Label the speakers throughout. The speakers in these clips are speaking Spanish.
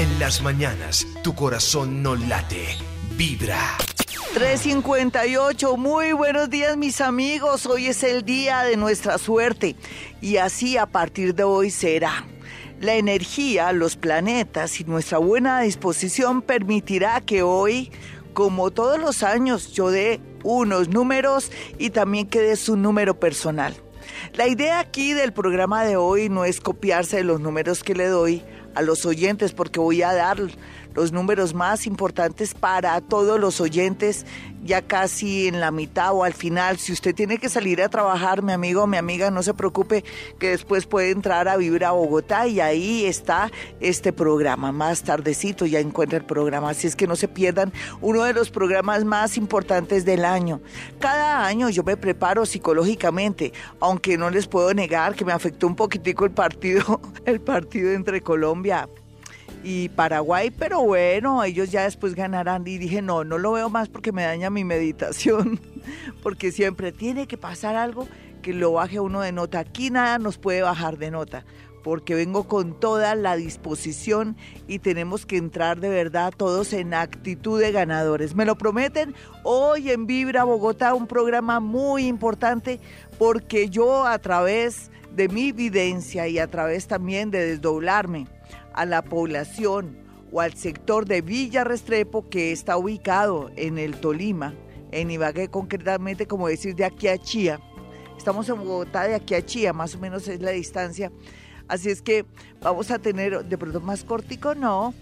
Speaker 1: En las mañanas, tu corazón no late, vibra.
Speaker 2: 358, muy buenos días mis amigos, hoy es el día de nuestra suerte y así a partir de hoy será. La energía, los planetas y nuestra buena disposición permitirá que hoy, como todos los años, yo dé unos números y también que dé su número personal. La idea aquí del programa de hoy no es copiarse de los números que le doy a los oyentes porque voy a dar los números más importantes para todos los oyentes, ya casi en la mitad o al final. Si usted tiene que salir a trabajar, mi amigo o mi amiga, no se preocupe que después puede entrar a vivir a Bogotá y ahí está este programa. Más tardecito ya encuentra el programa, así es que no se pierdan uno de los programas más importantes del año. Cada año yo me preparo psicológicamente, aunque no les puedo negar que me afectó un poquitico el partido, el partido entre Colombia y Paraguay, pero bueno, ellos ya después ganarán. Y dije, no, no lo veo más porque me daña mi meditación, porque siempre tiene que pasar algo que lo baje uno de nota. Aquí nada nos puede bajar de nota, porque vengo con toda la disposición y tenemos que entrar de verdad todos en actitud de ganadores. ¿Me lo prometen? Hoy en Vibra Bogotá, un programa muy importante, porque yo a través de mi evidencia y a través también de desdoblarme, a la población o al sector de Villa Restrepo que está ubicado en el Tolima, en Ibagué concretamente, como decir, de aquí a Chía. Estamos en Bogotá de aquí a Chía, más o menos es la distancia. Así es que vamos a tener de pronto más cortico, no.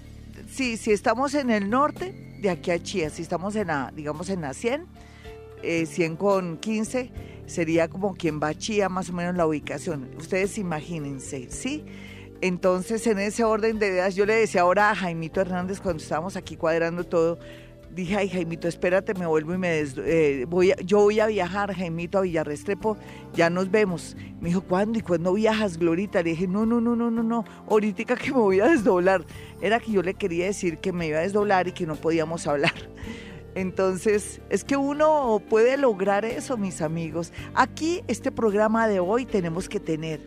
Speaker 2: Sí, si estamos en el norte, de aquí a Chía, si estamos en la, digamos en la 100, 100 eh, con 15, sería como quien va a Chía, más o menos la ubicación. Ustedes imagínense, ¿sí? Entonces, en ese orden de ideas, yo le decía ahora a Jaimito Hernández cuando estábamos aquí cuadrando todo, dije, ay Jaimito, espérate, me vuelvo y me eh, voy yo voy a viajar, Jaimito, a Villarrestrepo, ya nos vemos. Me dijo, ¿cuándo? ¿Y cuándo viajas, Glorita? Le dije, no, no, no, no, no, no, ahorita que me voy a desdoblar. Era que yo le quería decir que me iba a desdoblar y que no podíamos hablar. Entonces, es que uno puede lograr eso, mis amigos. Aquí, este programa de hoy, tenemos que tener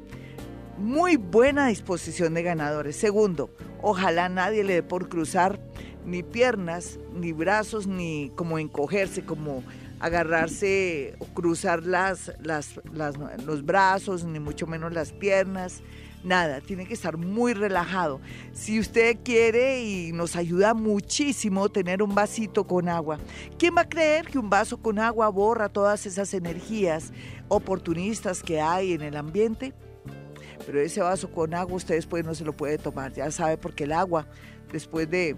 Speaker 2: muy buena disposición de ganadores. Segundo, ojalá nadie le dé por cruzar ni piernas, ni brazos, ni como encogerse, como agarrarse o cruzar las, los brazos, ni mucho menos las piernas. Nada, tiene que estar muy relajado. Si usted quiere y nos ayuda muchísimo tener un vasito con agua, ¿quién va a creer que un vaso con agua borra todas esas energías oportunistas que hay en el ambiente? Pero ese vaso con agua usted después no se lo puede tomar, ya sabe, porque el agua después de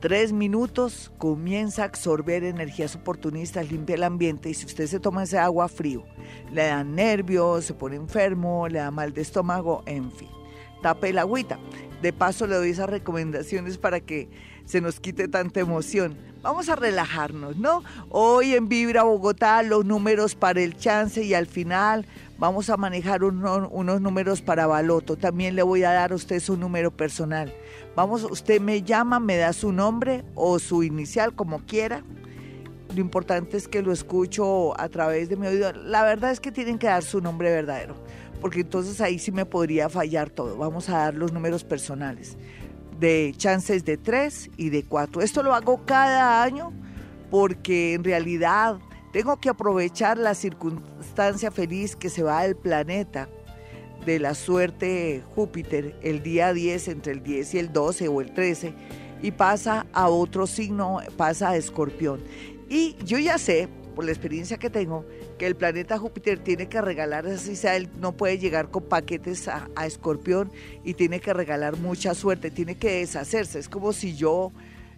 Speaker 2: tres minutos comienza a absorber energías oportunistas, limpia el ambiente y si usted se toma ese agua frío, le dan nervios, se pone enfermo, le da mal de estómago, en fin, tape el agüita. De paso le doy esas recomendaciones para que se nos quite tanta emoción. Vamos a relajarnos, ¿no? Hoy en Vibra Bogotá los números para el chance y al final Vamos a manejar unos números para Baloto. También le voy a dar a usted su número personal. Vamos, usted me llama, me da su nombre o su inicial, como quiera. Lo importante es que lo escucho a través de mi oído. La verdad es que tienen que dar su nombre verdadero, porque entonces ahí sí me podría fallar todo. Vamos a dar los números personales de chances de 3 y de 4. Esto lo hago cada año porque en realidad tengo que aprovechar la circunstancia feliz que se va del planeta de la suerte Júpiter el día 10, entre el 10 y el 12 o el 13, y pasa a otro signo, pasa a Escorpión. Y yo ya sé, por la experiencia que tengo, que el planeta Júpiter tiene que regalar, así sea, él no puede llegar con paquetes a, a Escorpión y tiene que regalar mucha suerte, tiene que deshacerse. Es como si yo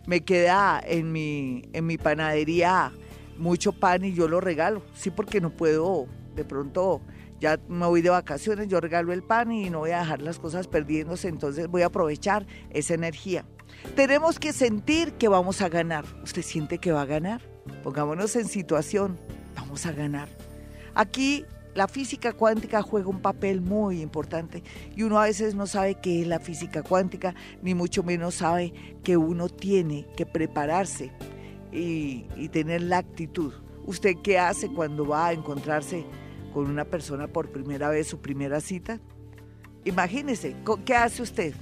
Speaker 2: me queda en mi, en mi panadería mucho pan y yo lo regalo. Sí, porque no puedo, de pronto ya me voy de vacaciones, yo regalo el pan y no voy a dejar las cosas perdiéndose, entonces voy a aprovechar esa energía. Tenemos que sentir que vamos a ganar. ¿Usted siente que va a ganar? Pongámonos en situación, vamos a ganar. Aquí la física cuántica juega un papel muy importante y uno a veces no sabe qué es la física cuántica, ni mucho menos sabe que uno tiene que prepararse y, tener la actitud. ¿Usted qué hace cuando va a encontrarse con una persona por primera vez, su primera cita? Imagínese, ¿qué hace usted?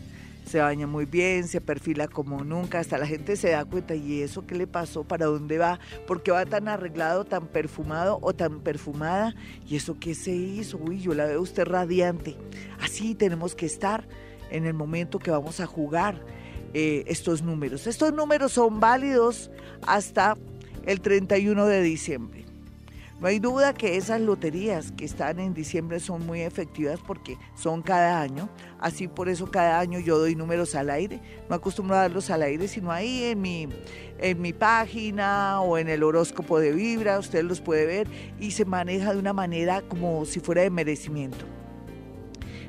Speaker 2: Se baña muy bien, se perfila como nunca, hasta la gente se da cuenta, ¿y eso qué le pasó? ¿Para dónde va? ¿Por qué va tan arreglado, tan perfumado o tan perfumada? ¿Y eso qué se hizo? Uy, yo la veo usted radiante. Así tenemos que estar en el momento que vamos a jugar eh, estos números. Estos números son válidos hasta el 31 de diciembre. No hay duda que esas loterías que están en diciembre son muy efectivas porque son cada año. Así por eso cada año yo doy números al aire. No acostumbro a darlos al aire, sino ahí en mi, en mi página o en el horóscopo de Vibra. Usted los puede ver y se maneja de una manera como si fuera de merecimiento.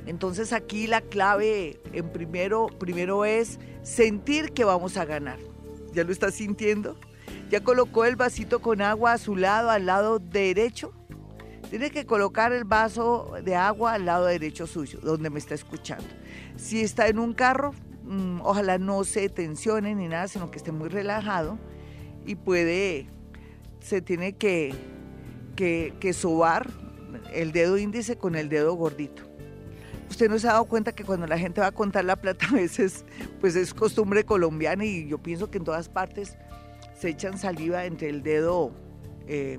Speaker 2: Entonces aquí la clave en primero, primero es sentir que vamos a ganar. ¿Ya lo está sintiendo? ¿Ya colocó el vasito con agua a su lado, al lado derecho? Tiene que colocar el vaso de agua al lado derecho suyo, donde me está escuchando. Si está en un carro, mm, ojalá no se tensione ni nada, sino que esté muy relajado y puede, se tiene que, que, que sobar el dedo índice con el dedo gordito. Usted no se ha dado cuenta que cuando la gente va a contar la plata a veces, pues es costumbre colombiana y yo pienso que en todas partes se echan saliva entre el dedo eh,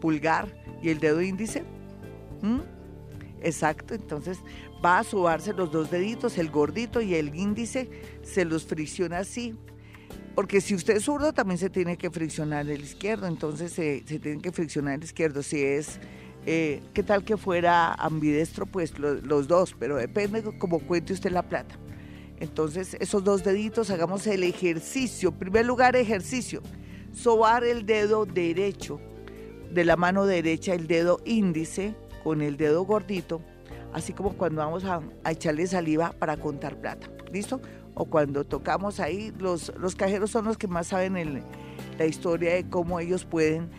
Speaker 2: pulgar y el dedo índice. Exacto, entonces va a subarse los dos deditos, el gordito y el índice, se los fricciona así. Porque si usted es zurdo, también se tiene que friccionar el izquierdo, entonces se, tiene que friccionar el izquierdo. Si es, eh, ¿qué tal que fuera ambidestro? Pues los dos, pero depende como cuente usted la plata. Entonces, esos dos deditos, hagamos el ejercicio. En primer lugar, ejercicio. Sobar el dedo derecho, de la mano derecha, el dedo índice con el dedo gordito, así como cuando vamos a, echarle saliva para contar plata. ¿Listo? O cuando tocamos ahí, los, los cajeros son los que más saben la historia de cómo ellos pueden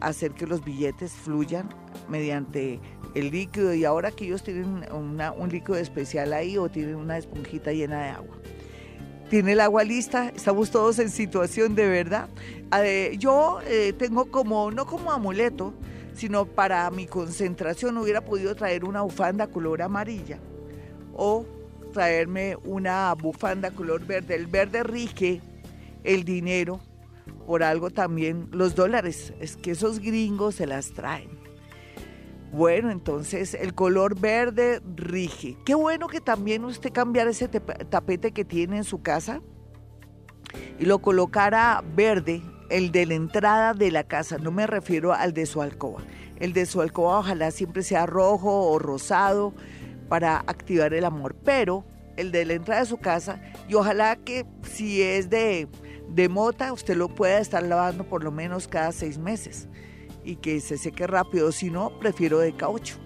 Speaker 2: hacer que los billetes fluyan mediante el líquido y ahora que ellos tienen un líquido especial ahí o tienen una esponjita llena de agua. ¿Tiene el agua lista? Estamos todos en situación de verdad. Yo eh, tengo como, no como amuleto, sino para mi concentración hubiera podido traer una bufanda color amarilla o traerme una bufanda color verde. El verde rige el dinero, por algo también los dólares. Es que esos gringos se las traen. Bueno, entonces el color verde rige. Qué bueno que también usted cambiara ese tapete que tiene en su casa y lo colocara verde, el de la entrada de la casa. No me refiero al de su alcoba. El de su alcoba ojalá siempre sea rojo o rosado para activar el amor. Pero el de la entrada de su casa y ojalá que si es de, de mota usted lo pueda estar lavando por lo menos cada seis meses y que se seque rápido, si no, prefiero de caucho.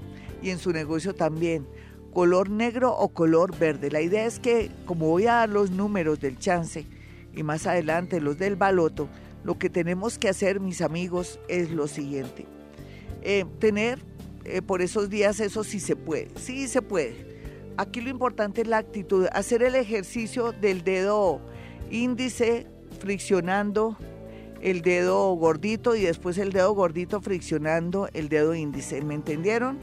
Speaker 2: Y en su negocio también, color negro o color verde. La idea es que, como voy a dar los números del chance y más adelante los del baloto, lo que tenemos que hacer, mis amigos, es lo siguiente. Eh, tener eh, por esos días eso sí se puede, sí se puede. Aquí lo importante es la actitud, hacer el ejercicio del dedo índice friccionando el dedo gordito y después el dedo gordito friccionando el dedo índice. ¿Me entendieron?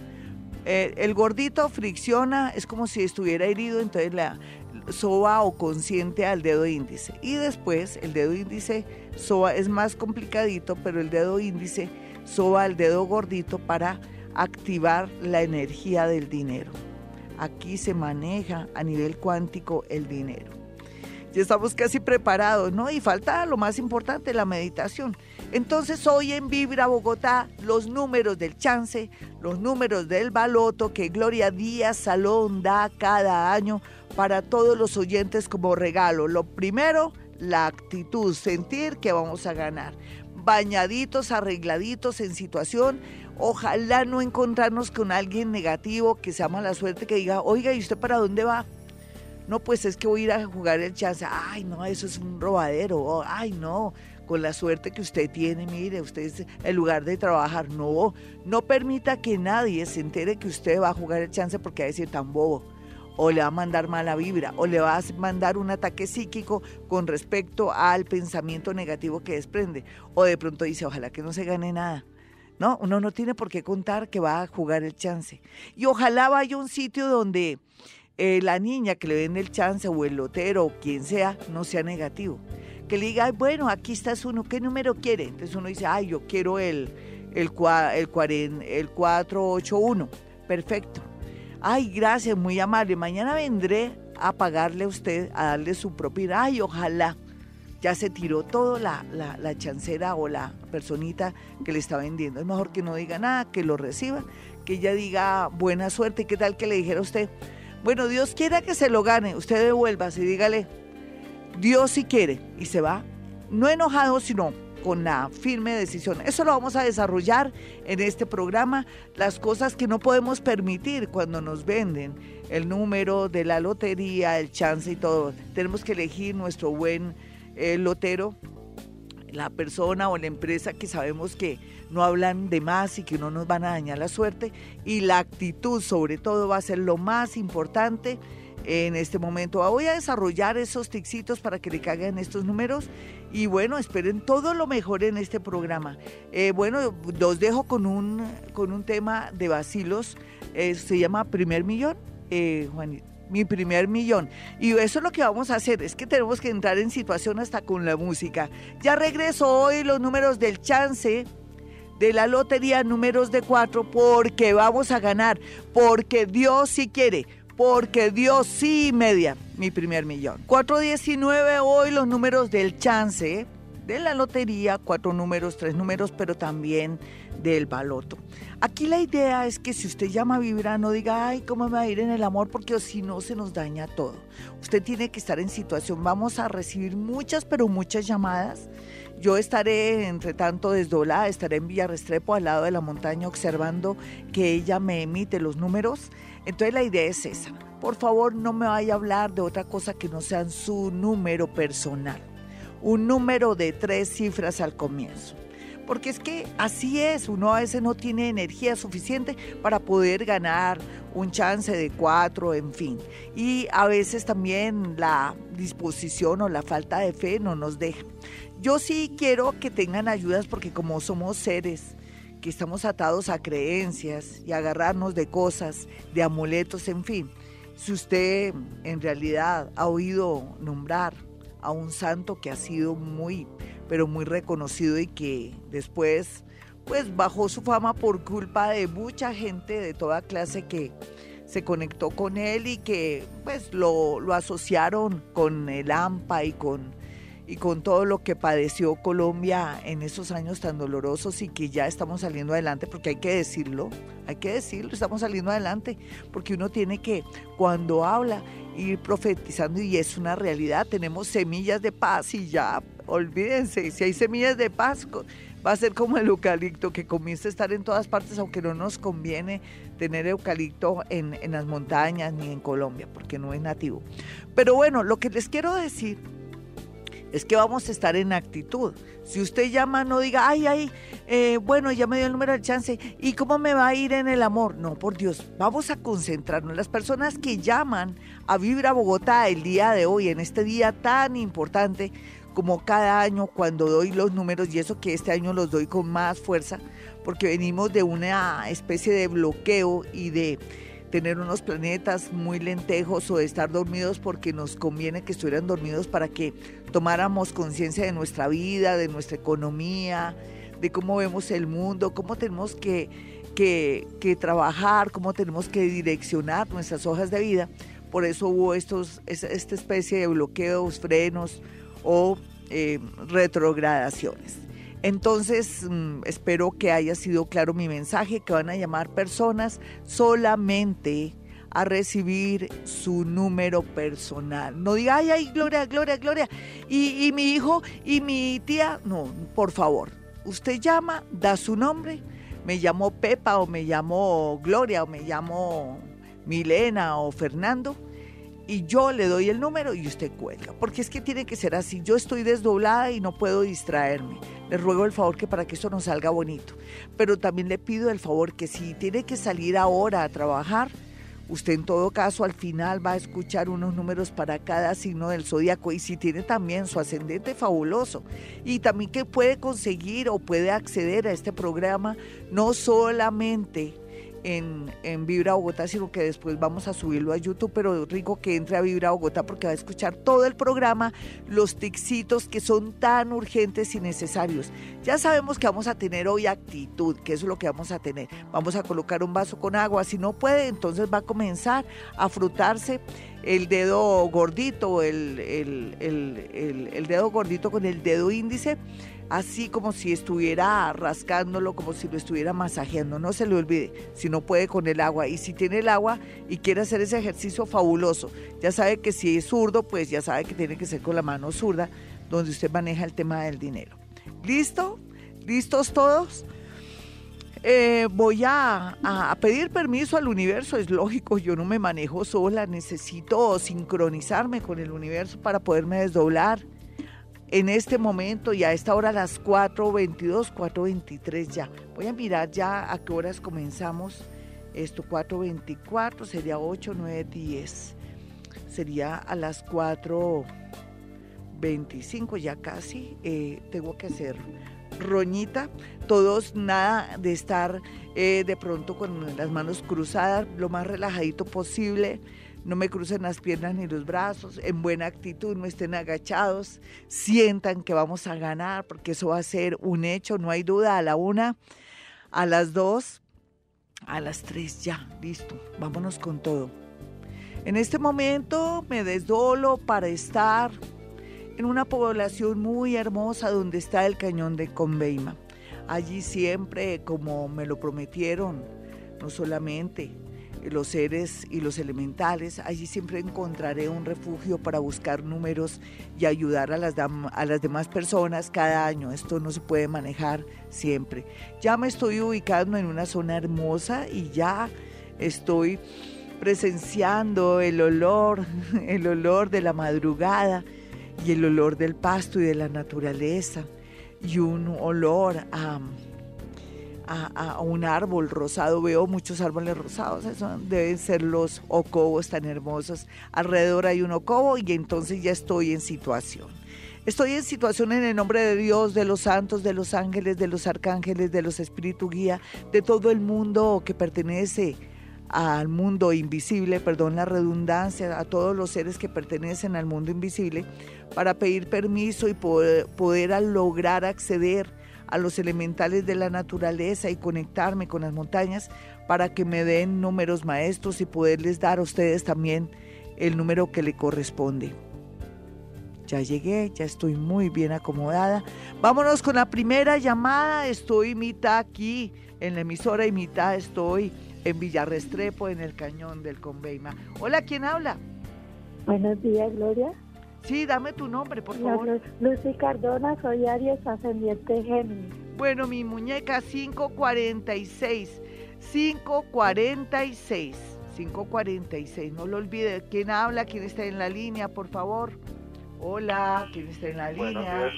Speaker 2: El gordito fricciona, es como si estuviera herido, entonces la soba o consciente al dedo índice. Y después el dedo índice soba, es más complicadito, pero el dedo índice soba al dedo gordito para activar la energía del dinero. Aquí se maneja a nivel cuántico el dinero ya estamos casi preparados, ¿no? Y falta lo más importante, la meditación. Entonces hoy en Vibra Bogotá, los números del chance, los números del baloto que Gloria Díaz Salón da cada año para todos los oyentes como regalo. Lo primero, la actitud, sentir que vamos a ganar. Bañaditos, arregladitos en situación. Ojalá no encontrarnos con alguien negativo que se llama la suerte que diga, oiga, ¿y usted para dónde va? No, pues es que voy a ir a jugar el chance. Ay, no, eso es un robadero. Ay, no, con la suerte que usted tiene, mire, usted es el lugar de trabajar. No, no permita que nadie se entere que usted va a jugar el chance porque va a decir tan bobo. O le va a mandar mala vibra, o le va a mandar un ataque psíquico con respecto al pensamiento negativo que desprende. O de pronto dice, ojalá que no se gane nada. No, uno no tiene por qué contar que va a jugar el chance. Y ojalá vaya a un sitio donde eh, la niña que le den el chance o el lotero o quien sea no sea negativo. Que le diga, bueno, aquí estás uno, ¿qué número quiere? Entonces uno dice, ay, yo quiero el, el, el, el 481. Perfecto. Ay, gracias, muy amable. Mañana vendré a pagarle a usted, a darle su propina. Ay, ojalá. Ya se tiró todo la, la, la chancera o la personita que le está vendiendo. Es mejor que no diga nada, que lo reciba, que ella diga buena suerte. ¿Qué tal que le dijera a usted? Bueno, Dios quiera que se lo gane. Usted devuelva, y dígale, Dios si quiere. Y se va. No enojado, sino con la firme decisión. Eso lo vamos a desarrollar en este programa, las cosas que no podemos permitir cuando nos venden el número de la lotería, el chance y todo. Tenemos que elegir nuestro buen eh, lotero, la persona o la empresa que sabemos que no hablan de más y que no nos van a dañar la suerte. Y la actitud sobre todo va a ser lo más importante en este momento. Voy a desarrollar esos tixitos para que le caigan estos números y bueno, esperen todo lo mejor en este programa. Eh, bueno, los dejo con un, con un tema de vacilos, eh, se llama Primer Millón, eh, mi primer millón. Y eso es lo que vamos a hacer, es que tenemos que entrar en situación hasta con la música. Ya regreso hoy los números del chance de la lotería, números de cuatro, porque vamos a ganar, porque Dios sí quiere porque Dios sí media mi primer millón. 419 hoy los números del chance de la lotería, cuatro números, tres números, pero también del baloto. Aquí la idea es que si usted llama a vibrar, no diga, ay, ¿cómo me va a ir en el amor? Porque si no se nos daña todo. Usted tiene que estar en situación. Vamos a recibir muchas, pero muchas llamadas. Yo estaré, entre tanto, desdoblada, estaré en Villarrestrepo, al lado de la montaña, observando que ella me emite los números entonces la idea es esa. Por favor, no me vaya a hablar de otra cosa que no sea su número personal. Un número de tres cifras al comienzo. Porque es que así es, uno a veces no tiene energía suficiente para poder ganar un chance de cuatro, en fin. Y a veces también la disposición o la falta de fe no nos deja. Yo sí quiero que tengan ayudas porque como somos seres que estamos atados a creencias y agarrarnos de cosas, de amuletos, en fin. Si usted en realidad ha oído nombrar a un santo que ha sido muy, pero muy reconocido y que después, pues bajó su fama por culpa de mucha gente de toda clase que se conectó con él y que pues lo, lo asociaron con el AMPA y con y con todo lo que padeció Colombia en esos años tan dolorosos y que ya estamos saliendo adelante, porque hay que decirlo, hay que decirlo, estamos saliendo adelante, porque uno tiene que, cuando habla, ir profetizando y es una realidad, tenemos semillas de paz y ya, olvídense, si hay semillas de paz, va a ser como el eucalipto que comienza a estar en todas partes, aunque no nos conviene tener eucalipto en, en las montañas ni en Colombia, porque no es nativo. Pero bueno, lo que les quiero decir es que vamos a estar en actitud. Si usted llama, no diga, ay, ay, eh, bueno, ya me dio el número de chance, ¿y cómo me va a ir en el amor? No, por Dios, vamos a concentrarnos. Las personas que llaman a Vibra Bogotá el día de hoy, en este día tan importante, como cada año cuando doy los números, y eso que este año los doy con más fuerza, porque venimos de una especie de bloqueo y de tener unos planetas muy lentejos o de estar dormidos porque nos conviene que estuvieran dormidos para que tomáramos conciencia de nuestra vida, de nuestra economía, de cómo vemos el mundo, cómo tenemos que, que, trabajar, cómo tenemos que direccionar nuestras hojas de vida. Por eso hubo estos, esta especie de bloqueos, frenos o eh, retrogradaciones. Entonces, mm, espero que haya sido claro mi mensaje, que van a llamar personas solamente a recibir su número personal. No diga, ay, ay, Gloria, Gloria, Gloria. Y, y mi hijo y mi tía, no, por favor. Usted llama, da su nombre. Me llamo Pepa o me llamo Gloria o me llamo Milena o Fernando y yo le doy el número y usted cuelga, porque es que tiene que ser así. Yo estoy desdoblada y no puedo distraerme. Le ruego el favor que para que esto nos salga bonito, pero también le pido el favor que si tiene que salir ahora a trabajar, usted en todo caso al final va a escuchar unos números para cada signo del zodiaco y si tiene también su ascendente fabuloso y también que puede conseguir o puede acceder a este programa no solamente en, en, Vibra Bogotá, sino que después vamos a subirlo a YouTube, pero rico que entre a Vibra Bogotá porque va a escuchar todo el programa, los tixitos que son tan urgentes y necesarios. Ya sabemos que vamos a tener hoy actitud, que eso es lo que vamos a tener. Vamos a colocar un vaso con agua, si no puede, entonces va a comenzar a frutarse el dedo gordito, el, el, el, el dedo gordito con el dedo índice así como si estuviera rascándolo, como si lo estuviera masajeando. No se le olvide, si no puede con el agua. Y si tiene el agua y quiere hacer ese ejercicio fabuloso, ya sabe que si es zurdo, pues ya sabe que tiene que ser con la mano zurda, donde usted maneja el tema del dinero. ¿Listo? ¿Listos todos? Eh, voy a, a, pedir permiso al universo, es lógico, yo no me manejo sola, necesito sincronizarme con el universo para poderme desdoblar en este momento y a esta hora a las 4.22, 4.23 ya. Voy a mirar ya a qué horas comenzamos esto, 4.24, sería 8, 9, 10. Sería a las 4.25 ya casi. Eh, tengo que hacer roñita, todos nada de estar eh, de pronto con las manos cruzadas, lo más relajadito posible no me crucen las piernas ni los brazos, en buena actitud, no estén agachados, sientan que vamos a ganar, porque eso va a ser un hecho, no hay duda, a la una, a las dos, a las tres, ya, listo, vámonos con todo. En este momento me desdolo para estar en una población muy hermosa donde está el cañón de Conveima. Allí siempre, como me lo prometieron, no solamente los seres y los elementales. Allí siempre encontraré un refugio para buscar números y ayudar a las, a las demás personas cada año. Esto no se puede manejar siempre. Ya me estoy ubicando en una zona hermosa y ya estoy presenciando el olor, el olor de la madrugada y el olor del pasto y de la naturaleza y un olor a a, un árbol rosado. Veo muchos árboles rosados, eso deben ser los ocobos tan hermosos. Alrededor hay un ocobo y entonces ya estoy en situación. Estoy en situación en el nombre de Dios, de los santos, de los ángeles, de los arcángeles, de los espíritus guía, de todo el mundo que pertenece al mundo invisible, perdón la redundancia, a todos los seres que pertenecen al mundo invisible, para pedir permiso y poder lograr acceder a los elementales de la naturaleza y conectarme con las montañas para que me den números maestros y poderles dar a ustedes también el número que le corresponde. Ya llegué, ya estoy muy bien acomodada. Vámonos con la primera llamada. Estoy mitad aquí en la emisora y mitad estoy en Villarrestrepo, en el cañón del Conveima. Hola, ¿quién habla?
Speaker 3: Buenos días, Gloria.
Speaker 2: Sí, dame tu nombre, por favor.
Speaker 3: Lucy Cardona, soy Aries, ascendiente Géminis.
Speaker 2: Bueno, mi muñeca 546. 546. 546. No lo olvide. ¿Quién habla? ¿Quién está en la línea, por favor? Hola, ¿quién está en la línea?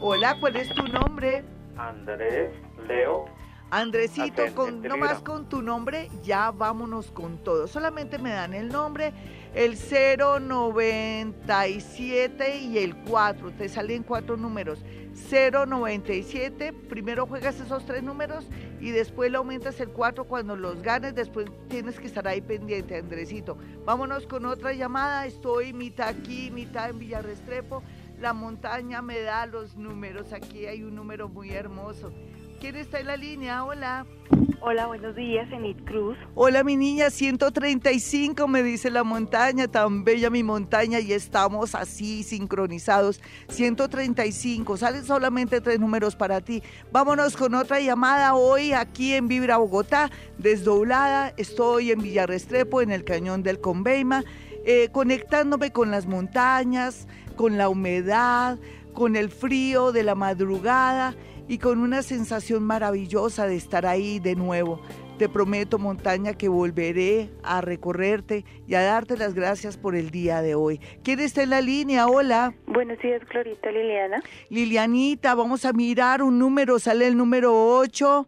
Speaker 2: Hola, ¿cuál es tu nombre?
Speaker 4: Andrés Leo.
Speaker 2: Andresito, con, nomás con tu nombre, ya vámonos con todo. Solamente me dan el nombre el 097 y el 4, te salen cuatro números. 097, primero juegas esos tres números y después le aumentas el 4 cuando los ganes, después tienes que estar ahí pendiente, Andresito. Vámonos con otra llamada, estoy mitad aquí, mitad en Villarrestrepo, la montaña me da los números, aquí hay un número muy hermoso. ¿Quién está en la línea? Hola.
Speaker 5: Hola, buenos días, Enid Cruz.
Speaker 2: Hola, mi niña, 135 me dice la montaña, tan bella mi montaña y estamos así sincronizados. 135, salen solamente tres números para ti. Vámonos con otra llamada hoy aquí en Vibra Bogotá, desdoblada. Estoy en Villarrestrepo, en el cañón del Conveima, eh, conectándome con las montañas, con la humedad, con el frío de la madrugada y con una sensación maravillosa de estar ahí de nuevo. Te prometo, montaña, que volveré a recorrerte y a darte las gracias por el día de hoy. ¿Quién está en la línea? Hola.
Speaker 5: Buenos días, Glorita Liliana.
Speaker 2: Lilianita, vamos a mirar un número. Sale el número 8,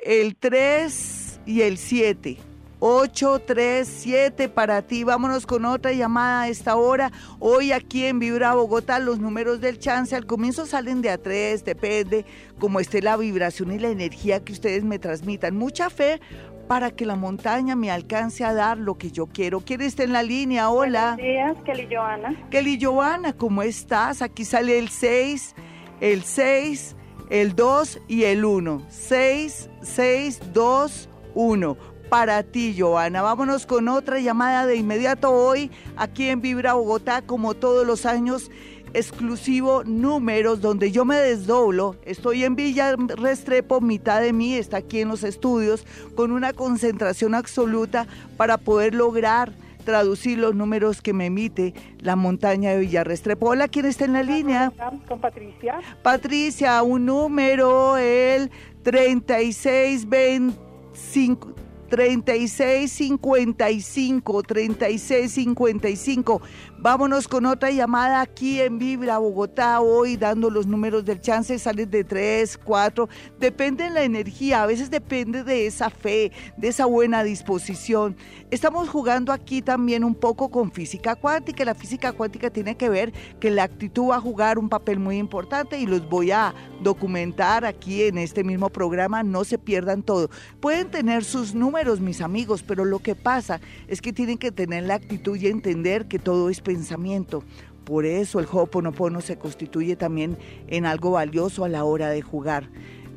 Speaker 2: el 3 y el 7. 837 para ti. Vámonos con otra llamada a esta hora. Hoy aquí en Vibra Bogotá los números del chance al comienzo salen de a 3, depende cómo esté la vibración y la energía que ustedes me transmitan. Mucha fe para que la montaña me alcance a dar lo que yo quiero. ¿Quién está en la línea? Hola.
Speaker 5: Buenos días, Kelly Joana.
Speaker 2: Kelly Joana, ¿cómo estás? Aquí sale el 6, el 6, el 2 y el 1. 6, 6, 2, 1. Para ti, Joana. Vámonos con otra llamada de inmediato hoy, aquí en Vibra Bogotá, como todos los años exclusivo números donde yo me desdoblo. Estoy en Villa Restrepo, mitad de mí está aquí en los estudios con una concentración absoluta para poder lograr traducir los números que me emite la montaña de Villa Restrepo. Hola, ¿quién está en la línea?
Speaker 3: Con Patricia.
Speaker 2: Patricia, un número, el 3625. 3655, 3655. Vámonos con otra llamada aquí en Vibra Bogotá hoy, dando los números del chance, sales de 3, 4, depende de la energía, a veces depende de esa fe, de esa buena disposición. Estamos jugando aquí también un poco con física cuántica, la física cuántica tiene que ver que la actitud va a jugar un papel muy importante y los voy a documentar aquí en este mismo programa, no se pierdan todo. Pueden tener sus números, mis amigos, pero lo que pasa es que tienen que tener la actitud y entender que todo es pensamiento. Por eso el Ho'oponopono se constituye también en algo valioso a la hora de jugar.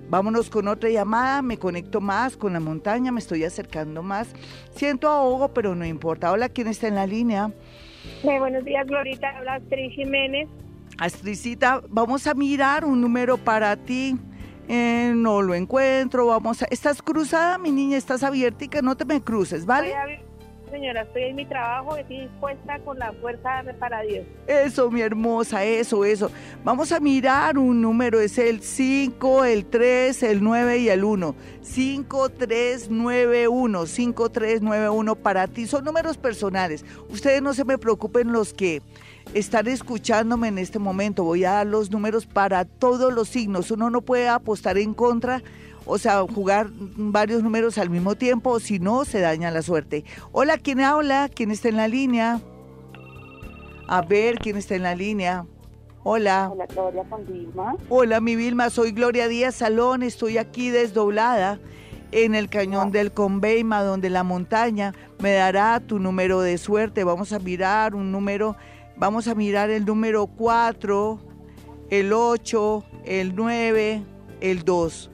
Speaker 2: Vámonos con otra llamada, me conecto más con la montaña, me estoy acercando más. Siento ahogo, pero no importa. Hola, ¿quién está en la línea?
Speaker 3: buenos días, Glorita. Habla Astrid Jiménez.
Speaker 2: Astricita, vamos a mirar un número para ti. Eh, no lo encuentro, vamos a... ¿Estás cruzada, mi niña? ¿Estás abierta y que no te me cruces, vale?
Speaker 3: señora, estoy en mi trabajo, estoy dispuesta con la fuerza para Dios.
Speaker 2: Eso, mi hermosa, eso, eso. Vamos a mirar un número, es el 5, el 3, el 9 y el 1. 5, 3, 9, 1, 5, 3, 9, 1 para ti. Son números personales. Ustedes no se me preocupen los que están escuchándome en este momento. Voy a dar los números para todos los signos. Uno no puede apostar en contra o sea, jugar varios números al mismo tiempo, o si no, se daña la suerte. Hola, ¿quién habla? ¿Quién está en la línea? A ver, ¿quién está en la línea? Hola.
Speaker 5: Hola, Gloria con Vilma.
Speaker 2: Hola, mi Vilma, soy Gloria Díaz Salón, estoy aquí desdoblada en el cañón del Conveima, donde la montaña me dará tu número de suerte. Vamos a mirar un número, vamos a mirar el número 4, el 8, el 9, el 2.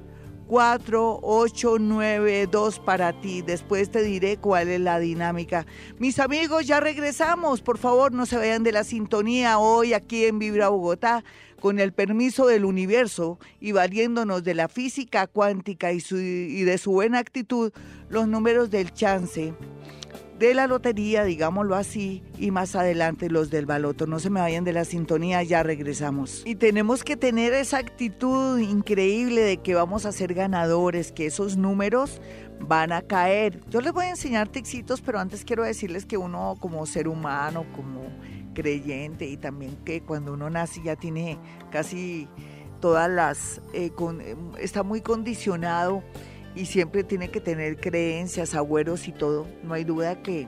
Speaker 2: 4892 para ti. Después te diré cuál es la dinámica. Mis amigos, ya regresamos. Por favor, no se vayan de la sintonía hoy aquí en Vibra Bogotá con el permiso del universo y valiéndonos de la física cuántica y, y de su buena actitud, los números del chance de la lotería, digámoslo así, y más adelante los del baloto. No se me vayan de la sintonía, ya regresamos. Y tenemos que tener esa actitud increíble de que vamos a ser ganadores, que esos números van a caer. Yo les voy a enseñar texitos, pero antes quiero decirles que uno como ser humano, como creyente y también que cuando uno nace ya tiene casi todas las, eh, está muy condicionado y siempre tiene que tener creencias, agüeros y todo. No hay duda que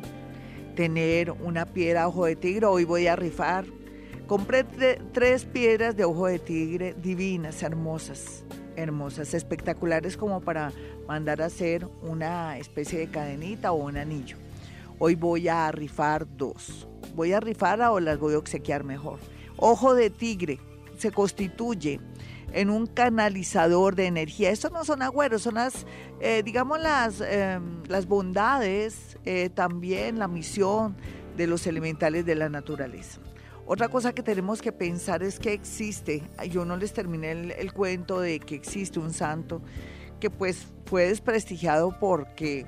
Speaker 2: tener una piedra ojo de tigre, hoy voy a rifar. Compré tres piedras de ojo de tigre divinas, hermosas, hermosas, espectaculares como para mandar a hacer una especie de cadenita o un anillo. Hoy voy a rifar dos. Voy a rifar o las voy a obsequiar mejor. Ojo de tigre se constituye en un canalizador de energía. Estos no son agüeros, son las, eh, digamos, las, em, las bondades, eh, también la misión de los elementales de la naturaleza. Otra cosa que tenemos que pensar es que existe, yo no les terminé el, cuento de que existe un santo que pues fue desprestigiado porque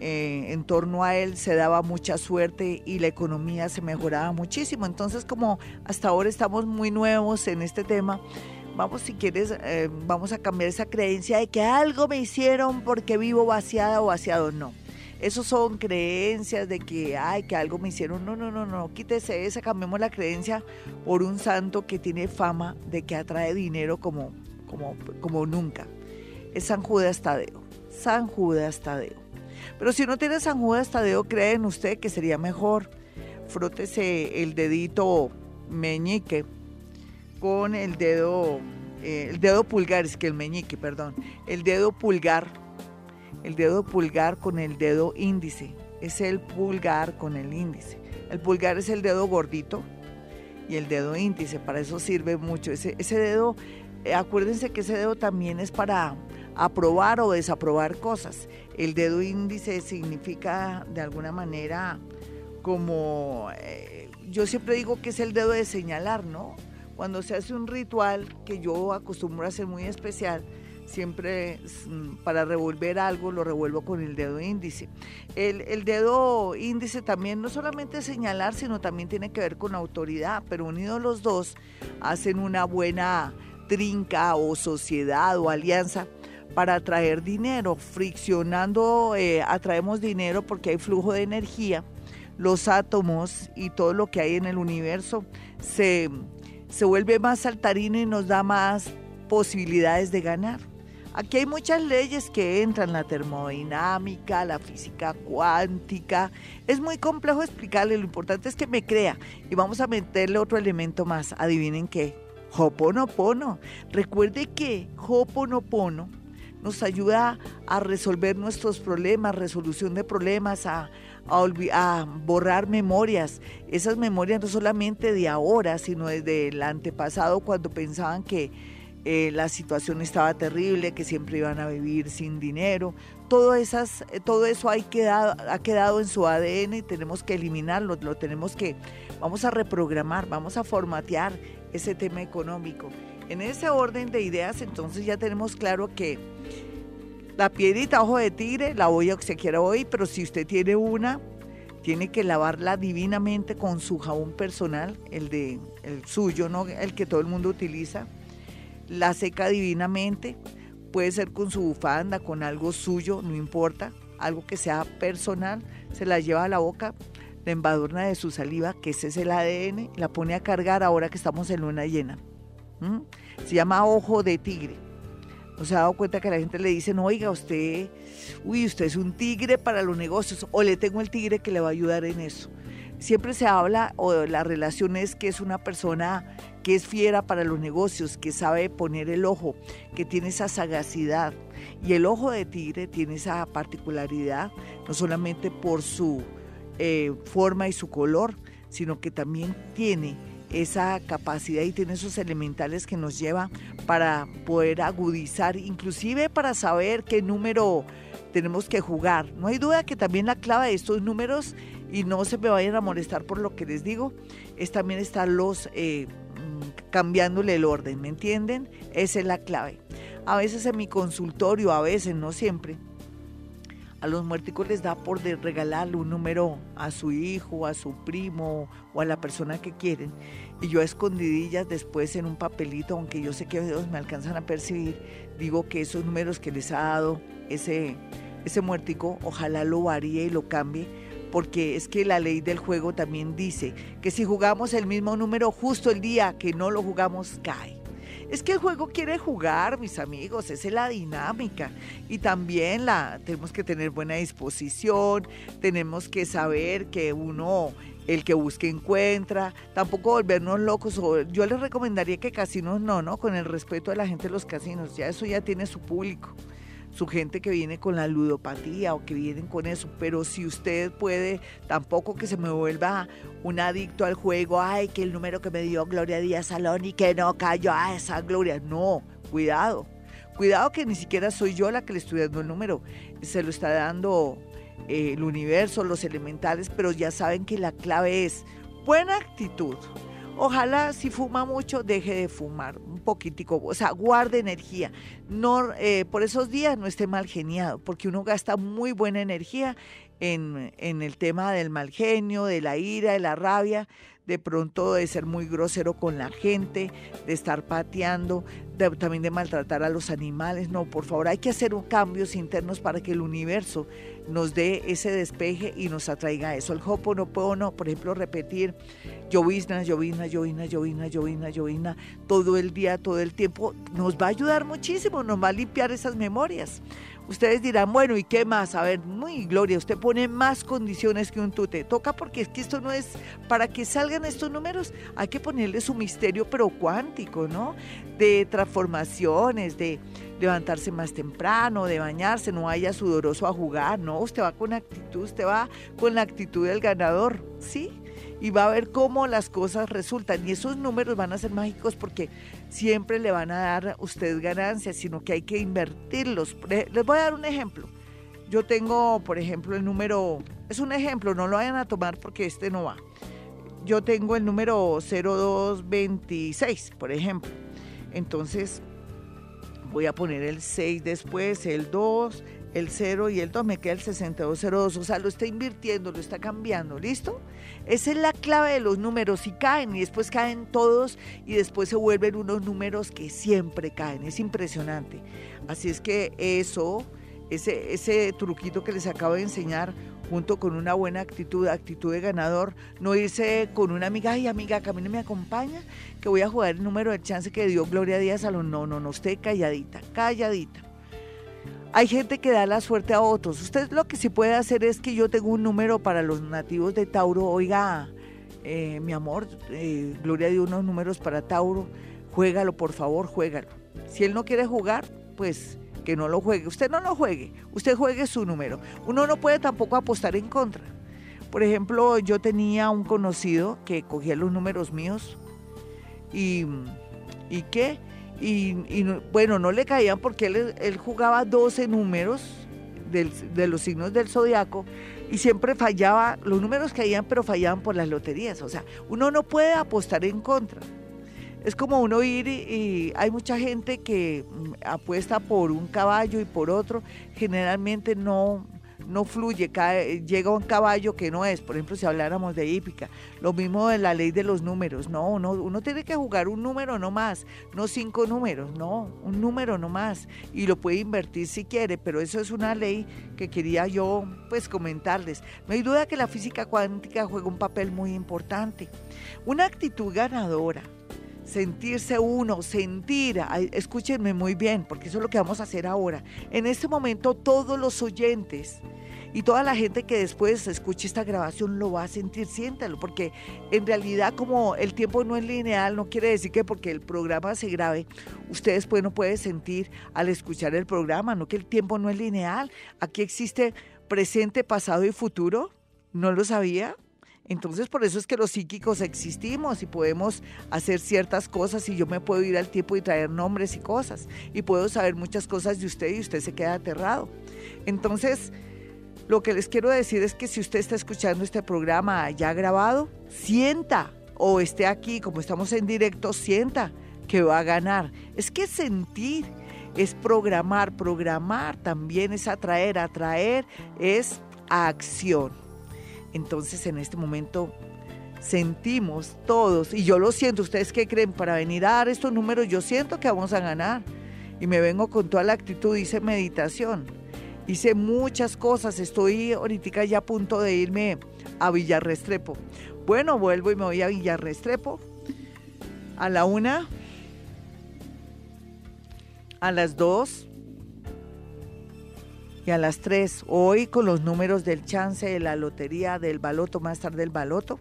Speaker 2: eh, en torno a él se daba mucha suerte y la economía se mejoraba muchísimo. Entonces como hasta ahora estamos muy nuevos en este tema, vamos si quieres, eh, vamos a cambiar esa creencia de que algo me hicieron porque vivo vaciada o vaciado. No. Esos son creencias de que, ay, que algo me hicieron. No, no, no, no. Quítese esa, cambiemos la creencia por un santo que tiene fama de que atrae dinero como, como, como nunca. Es San Judas Tadeo. San Judas Tadeo. Pero si no tiene San Judas Tadeo, creen usted que sería mejor. Frótese el dedito meñique con el dedo, eh, el dedo pulgar, es que el meñique, perdón, el dedo pulgar el dedo pulgar con el dedo índice. Es el pulgar con el índice. El pulgar es el dedo gordito y el dedo índice. Para eso sirve mucho. Ese, ese dedo, eh, acuérdense que ese dedo también es para aprobar o desaprobar cosas. El dedo índice significa de alguna manera como, eh, yo siempre digo que es el dedo de señalar, ¿no? Cuando se hace un ritual que yo acostumbro a hacer muy especial, siempre mm, para revolver algo lo revuelvo con el dedo índice. El, dedo índice también no solamente señalar, sino también tiene que ver con autoridad, pero unidos los dos hacen una buena trinca o sociedad o alianza para atraer dinero. Friccionando eh, atraemos dinero porque hay flujo de energía. Los átomos y todo lo que hay en el universo se, se vuelve más saltarino y nos da más posibilidades de ganar. Aquí hay muchas leyes que entran, la termodinámica, la física cuántica. Es muy complejo explicarle, lo importante es que me crea. Y vamos a meterle otro elemento más. Adivinen qué. Hoponopono. Recuerde que Hoponopono nos ayuda a resolver nuestros problemas, resolución de problemas, a, a, borrar memorias. Esas memorias no solamente de ahora, sino desde el antepasado, cuando pensaban que eh, la situación estaba terrible, que siempre iban a vivir sin dinero. Todo, esas, eh, todo eso ha quedado, ha quedado en su ADN y tenemos que eliminarlo, lo tenemos que, vamos a reprogramar, vamos a formatear ese tema económico. En ese orden de ideas, entonces ya tenemos claro que la piedrita ojo de tigre la voy a obsequiar hoy, pero si usted tiene una, tiene que lavarla divinamente con su jabón personal, el de el suyo, no el que todo el mundo utiliza. La seca divinamente, puede ser con su bufanda, con algo suyo, no importa, algo que sea personal, se la lleva a la boca, la embadurna de su saliva, que ese es el ADN, la pone a cargar ahora que estamos en luna llena. Se llama ojo de tigre. ¿No se ha dado cuenta que la gente le dice, no, oiga, usted, uy, usted es un tigre para los negocios, o le tengo el tigre que le va a ayudar en eso? Siempre se habla, o la relación es que es una persona que es fiera para los negocios, que sabe poner el ojo, que tiene esa sagacidad. Y el ojo de tigre tiene esa particularidad, no solamente por su eh, forma y su color, sino que también tiene esa capacidad y tiene esos elementales que nos lleva para poder agudizar, inclusive para saber qué número tenemos que jugar. No hay duda que también la clave de estos números, y no se me vayan a molestar por lo que les digo, es también estar los eh, cambiándole el orden, ¿me entienden? Esa es la clave. A veces en mi consultorio, a veces, no siempre, a los muerticos les da por regalarle un número a su hijo, a su primo o a la persona que quieren. Y yo a escondidillas después en un papelito, aunque yo sé que ellos me alcanzan a percibir, digo que esos números que les ha dado ese, ese muertico, ojalá lo varíe y lo cambie, porque es que la ley del juego también dice que si jugamos el mismo número justo el día que no lo jugamos, cae. Es que el juego quiere jugar, mis amigos, esa es la dinámica. Y también la, tenemos que tener buena disposición, tenemos que saber que uno, el que busque encuentra, tampoco volvernos locos. Yo les recomendaría que casinos no, ¿no? Con el respeto de la gente de los casinos, ya eso ya tiene su público su gente que viene con la ludopatía o que vienen con eso, pero si usted puede, tampoco que se me vuelva un adicto al juego, ay, que el número que me dio Gloria Díaz Salón y que no cayó a esa Gloria, no, cuidado, cuidado que ni siquiera soy yo la que le estoy dando el número, se lo está dando eh, el universo, los elementales, pero ya saben que la clave es buena actitud. Ojalá si fuma mucho deje de fumar un poquitico, o sea, guarde energía. No, eh, por esos días no esté mal geniado, porque uno gasta muy buena energía en, el tema del mal genio, de la ira, de la rabia, de pronto de ser muy grosero con la gente, de estar pateando, también de maltratar a los animales. No, por favor, hay que hacer un cambios internos para que el universo nos dé ese despeje y nos atraiga eso. El Hoponopono, por ejemplo, repetir llovizna, llovizna, llovizna, llovizna, llovizna, llovizna, todo el día, todo el tiempo, nos va a ayudar muchísimo, nos va a limpiar esas memorias. Ustedes dirán, bueno, ¿y qué más? A ver, muy Gloria, usted pone más condiciones que un tute. Toca porque es que esto no es para que salga salgan estos números, hay que ponerle su misterio, pero cuántico, ¿no? De transformaciones, de levantarse más temprano, de bañarse, no vaya sudoroso a jugar, no, usted va con actitud, usted va con la actitud del ganador, ¿sí? Y va a ver cómo las cosas resultan. Y esos números van a ser mágicos porque siempre le van a dar a usted ganancias, sino que hay que invertirlos. Les voy a dar un ejemplo. Yo tengo, por ejemplo, el número, es un ejemplo, no lo vayan a tomar porque este no va. Yo tengo el número 0226, por ejemplo. Entonces, voy a poner el 6 después, el 2, el 0 y el 2, me queda el 6202. O sea, lo está invirtiendo, lo está cambiando, ¿listo? Esa es la clave de los números y caen y después caen todos y después se vuelven unos números que siempre caen. Es impresionante. Así es que eso, ese, ese truquito que les acabo de enseñar, junto con una buena actitud, actitud de ganador, no irse con una amiga, ay amiga, que a no me acompaña, que voy a jugar el número de chance que dio Gloria Díaz a los no, no, no, usted calladita, calladita. Hay gente que da la suerte a otros. Usted lo que sí puede hacer es que yo tengo un número para los nativos de Tauro. Oiga, eh, mi amor, eh, Gloria dio unos números para Tauro. Juégalo, por favor, juégalo. Si él no quiere jugar, pues que no lo juegue. Usted no lo juegue, usted juegue su número. Uno no puede tampoco apostar en contra. Por ejemplo, yo tenía un conocido que cogía los números míos y, y que y, bueno, no le caían porque él, jugaba 12 números de los signos del zodiaco y siempre fallaba, los números caían pero fallaban por las loterías, o sea, uno no puede apostar en contra. Es como uno ir y, hay mucha gente que mm, apuesta por un caballo y por otro, generalmente no, no fluye, llega un caballo que no es, por ejemplo, si habláramos de hípica, lo mismo de la ley de los números, no, uno, uno tiene que jugar un número no más, no cinco números, no, un número no más, y lo puede invertir si quiere, pero eso es una ley que quería yo pues comentarles. No hay duda que la física cuántica juega un papel muy importante. Una actitud ganadora, sentirse uno, sentir, escúchenme muy bien, porque eso es lo que vamos a hacer ahora. En este momento todos los oyentes y toda la gente que después escuche esta grabación lo va a sentir, siéntalo, porque en realidad como el tiempo no es lineal, no quiere decir que porque el programa se grabe, ustedes pues no pueden sentir al escuchar el programa, no que el tiempo no es lineal. Aquí existe presente, pasado y futuro. ¿No lo sabía? Entonces por eso es que los psíquicos existimos y podemos hacer ciertas cosas y yo me puedo ir al tiempo y traer nombres y cosas y puedo saber muchas cosas de usted y usted se queda aterrado. Entonces, lo que les quiero decir es que si usted está escuchando este programa ya grabado, sienta o esté aquí como estamos en directo, sienta que va a ganar. Es que sentir es programar, programar también es atraer, atraer es acción. Entonces en este momento sentimos todos, y yo lo siento, ¿ustedes qué creen? Para venir a dar estos números, yo siento que vamos a ganar. Y me vengo con toda la actitud, hice meditación, hice muchas cosas, estoy ahorita ya a punto de irme a Villarrestrepo. Bueno, vuelvo y me voy a Villarrestrepo a la una, a las dos, y a las 3 hoy con los números del chance de la lotería del baloto, más tarde el baloto,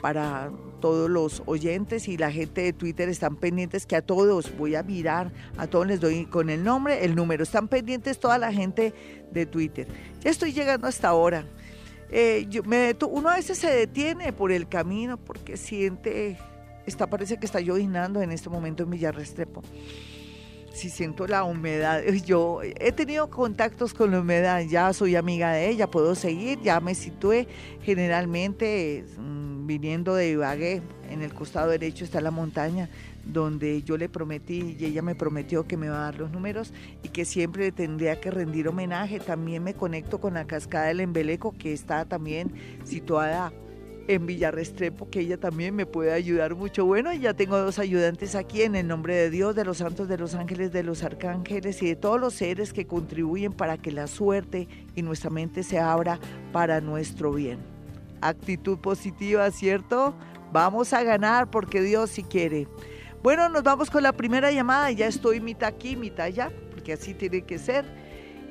Speaker 2: para todos los oyentes y la gente de Twitter están pendientes que a todos voy a mirar, a todos les doy con el nombre, el número, están pendientes toda la gente de Twitter. Ya estoy llegando hasta ahora. Eh, uno a veces se detiene por el camino porque siente, está, parece que está llovinando en este momento en Villarrestrepo si siento la humedad, yo he tenido contactos con la humedad, ya soy amiga de ella, puedo seguir, ya me situé generalmente mm, viniendo de Ibagué, en el costado derecho está la montaña donde yo le prometí y ella me prometió que me va a dar los números y que siempre tendría que rendir homenaje. También me conecto con la cascada del Embeleco que está también situada en Villarrestrepo, que ella también me puede ayudar mucho. Bueno, ya tengo dos ayudantes aquí en el nombre de Dios, de los santos, de los ángeles, de los arcángeles y de todos los seres que contribuyen para que la suerte y nuestra mente se abra para nuestro bien. Actitud positiva, ¿cierto? Vamos a ganar porque Dios sí quiere. Bueno, nos vamos con la primera llamada. Ya estoy mitad aquí, mitad allá, porque así tiene que ser.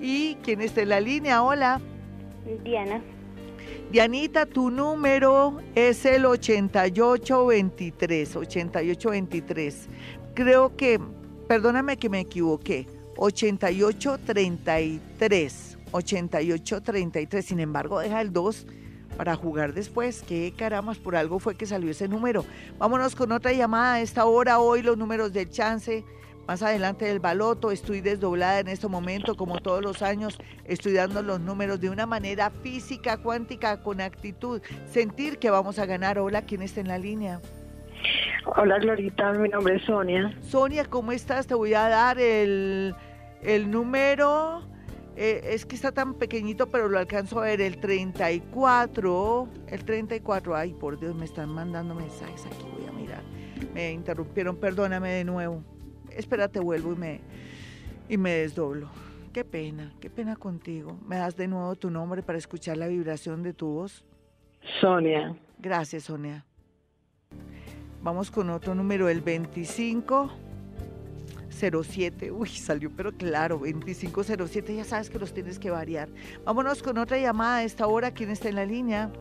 Speaker 2: ¿Y quién está en la línea? Hola.
Speaker 5: Diana.
Speaker 2: Dianita, tu número es el 8823, 8823. Creo que, perdóname que me equivoqué, 8833, 8833. Sin embargo, deja el 2 para jugar después. Qué caramas, por algo fue que salió ese número. Vámonos con otra llamada a esta hora. Hoy los números del chance más adelante del baloto. Estoy desdoblada en este momento, como todos los años, estoy dando los números de una manera física, cuántica, con actitud. Sentir que vamos a ganar. Hola, ¿quién está en la línea?
Speaker 5: Hola, Glorita, mi nombre es Sonia.
Speaker 2: Sonia, ¿cómo estás? Te voy a dar el, el número. eh, es que está tan pequeñito, pero lo alcanzo a ver. El 34. El 34. Ay, por Dios, me están mandando mensajes aquí. Voy a mirar. Me interrumpieron. Perdóname de nuevo. Espérate, vuelvo y me, y me desdoblo. Qué pena, qué pena contigo. ¿Me das de nuevo tu nombre para escuchar la vibración de tu voz?
Speaker 5: Sonia.
Speaker 2: Gracias, Sonia. Vamos con otro número, el 2507. Uy, salió, pero claro, 2507. Ya sabes que los tienes que variar. Vámonos con otra llamada a esta hora. ¿Quién está en la línea?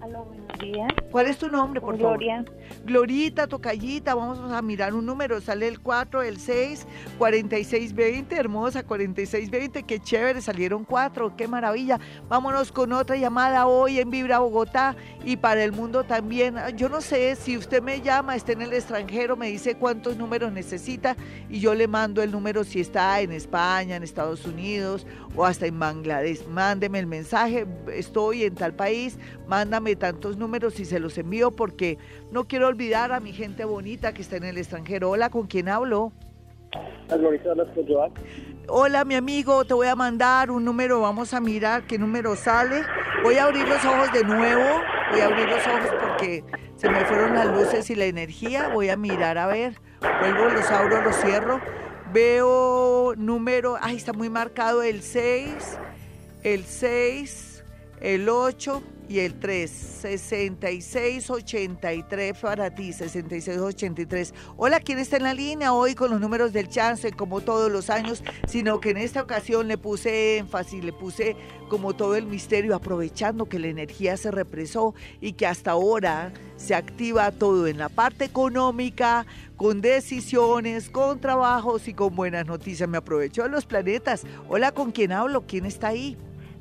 Speaker 5: Hola, buenos días.
Speaker 2: ¿Cuál es tu nombre, por favor?
Speaker 5: Gloria.
Speaker 2: Glorita, tocallita, vamos a mirar un número, sale el 4, el 6, 4620, hermosa, 4620, qué chévere, salieron 4, qué maravilla. Vámonos con otra llamada hoy en Vibra Bogotá y para el mundo también. Yo no sé si usted me llama, está en el extranjero, me dice cuántos números necesita y yo le mando el número si está en España, en Estados Unidos o hasta en Bangladesh. Mándeme el mensaje, estoy en tal país, mándame tantos números y se los envío porque no quiero olvidar a mi gente bonita que está en el extranjero. Hola, ¿con quién hablo? Hola, mi amigo, te voy a mandar un número, vamos a mirar qué número sale. Voy a abrir los ojos de nuevo, voy a abrir los ojos porque se me fueron las luces y la energía. Voy a mirar, a ver, vuelvo, los abro, los cierro. Veo número, ay, está muy marcado el 6, el 6, el 8 y el 3. 6683 para ti, 6683. Hola, ¿quién está en la línea hoy con los números del chance, como todos los años? Sino que en esta ocasión le puse énfasis, le puse como todo el misterio, aprovechando que la energía se represó y que hasta ahora se activa todo en la parte económica, con decisiones, con trabajos y con buenas noticias. Me aprovecho de los planetas. Hola, ¿con quién hablo? ¿Quién está ahí?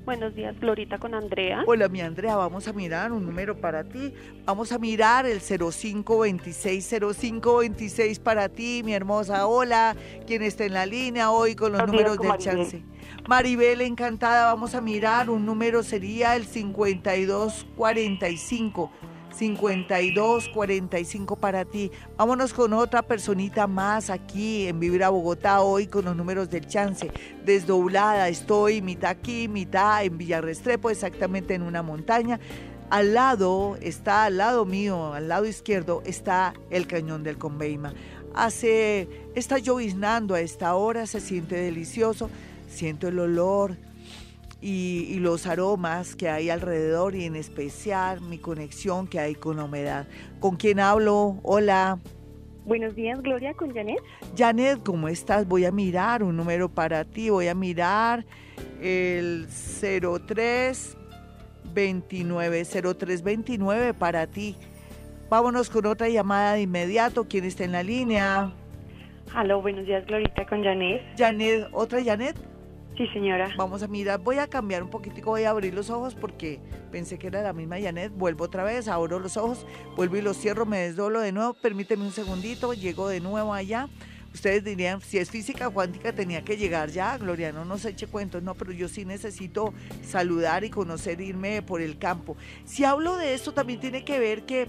Speaker 6: Buenos días, Glorita con Andrea.
Speaker 2: Hola, mi Andrea, vamos a mirar un número para ti. Vamos a mirar el 0526, 0526 para ti, mi hermosa. Hola, ¿quién está en la línea hoy con los números del
Speaker 5: Maribel.
Speaker 2: chance? Maribel, encantada, vamos a mirar. Un número sería el 5245. 5245 para ti. Vámonos con otra personita más aquí en Vibra Bogotá hoy con los números del chance. Desdoblada, estoy mitad aquí, mitad en Villarrestrepo, exactamente en una montaña. Al lado, está al lado mío, al lado izquierdo, está el cañón del Conveima. Hace, está lloviznando a esta hora, se siente delicioso, siento el olor, y, y los aromas que hay alrededor y en especial mi conexión que hay con la humedad. ¿Con quién hablo? Hola.
Speaker 5: Buenos días, Gloria, con Janet.
Speaker 2: Janet, ¿cómo estás? Voy a mirar un número para ti. Voy a mirar el 03 29 0329 para ti. Vámonos con otra llamada de inmediato. ¿Quién está en la línea?
Speaker 6: Aló, buenos días, Glorita con Janet.
Speaker 2: Janet, ¿otra Janet?
Speaker 6: Sí, señora.
Speaker 2: Vamos a mirar, voy a cambiar un poquitico, voy a abrir los ojos porque pensé que era la misma Janet. Vuelvo otra vez, abro los ojos, vuelvo y los cierro, me desdoblo de nuevo. Permíteme un segundito, llego de nuevo allá. Ustedes dirían, si es física cuántica tenía que llegar ya, Gloria, no nos eche cuentos, no, pero yo sí necesito saludar y conocer, irme por el campo. Si hablo de esto, también tiene que ver que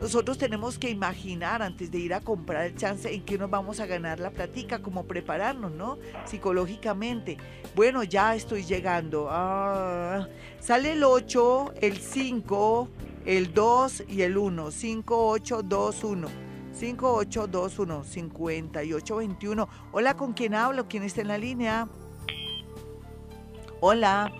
Speaker 2: nosotros tenemos que imaginar antes de ir a comprar el chance en qué nos vamos a ganar la platica, como prepararnos, ¿no? Psicológicamente. Bueno, ya estoy llegando. Ah, sale el 8, el 5, el 2 y el 1. 5, 8, 2, 1. 5821 5821. Hola, ¿con quién hablo? ¿Quién está en la línea? Hola.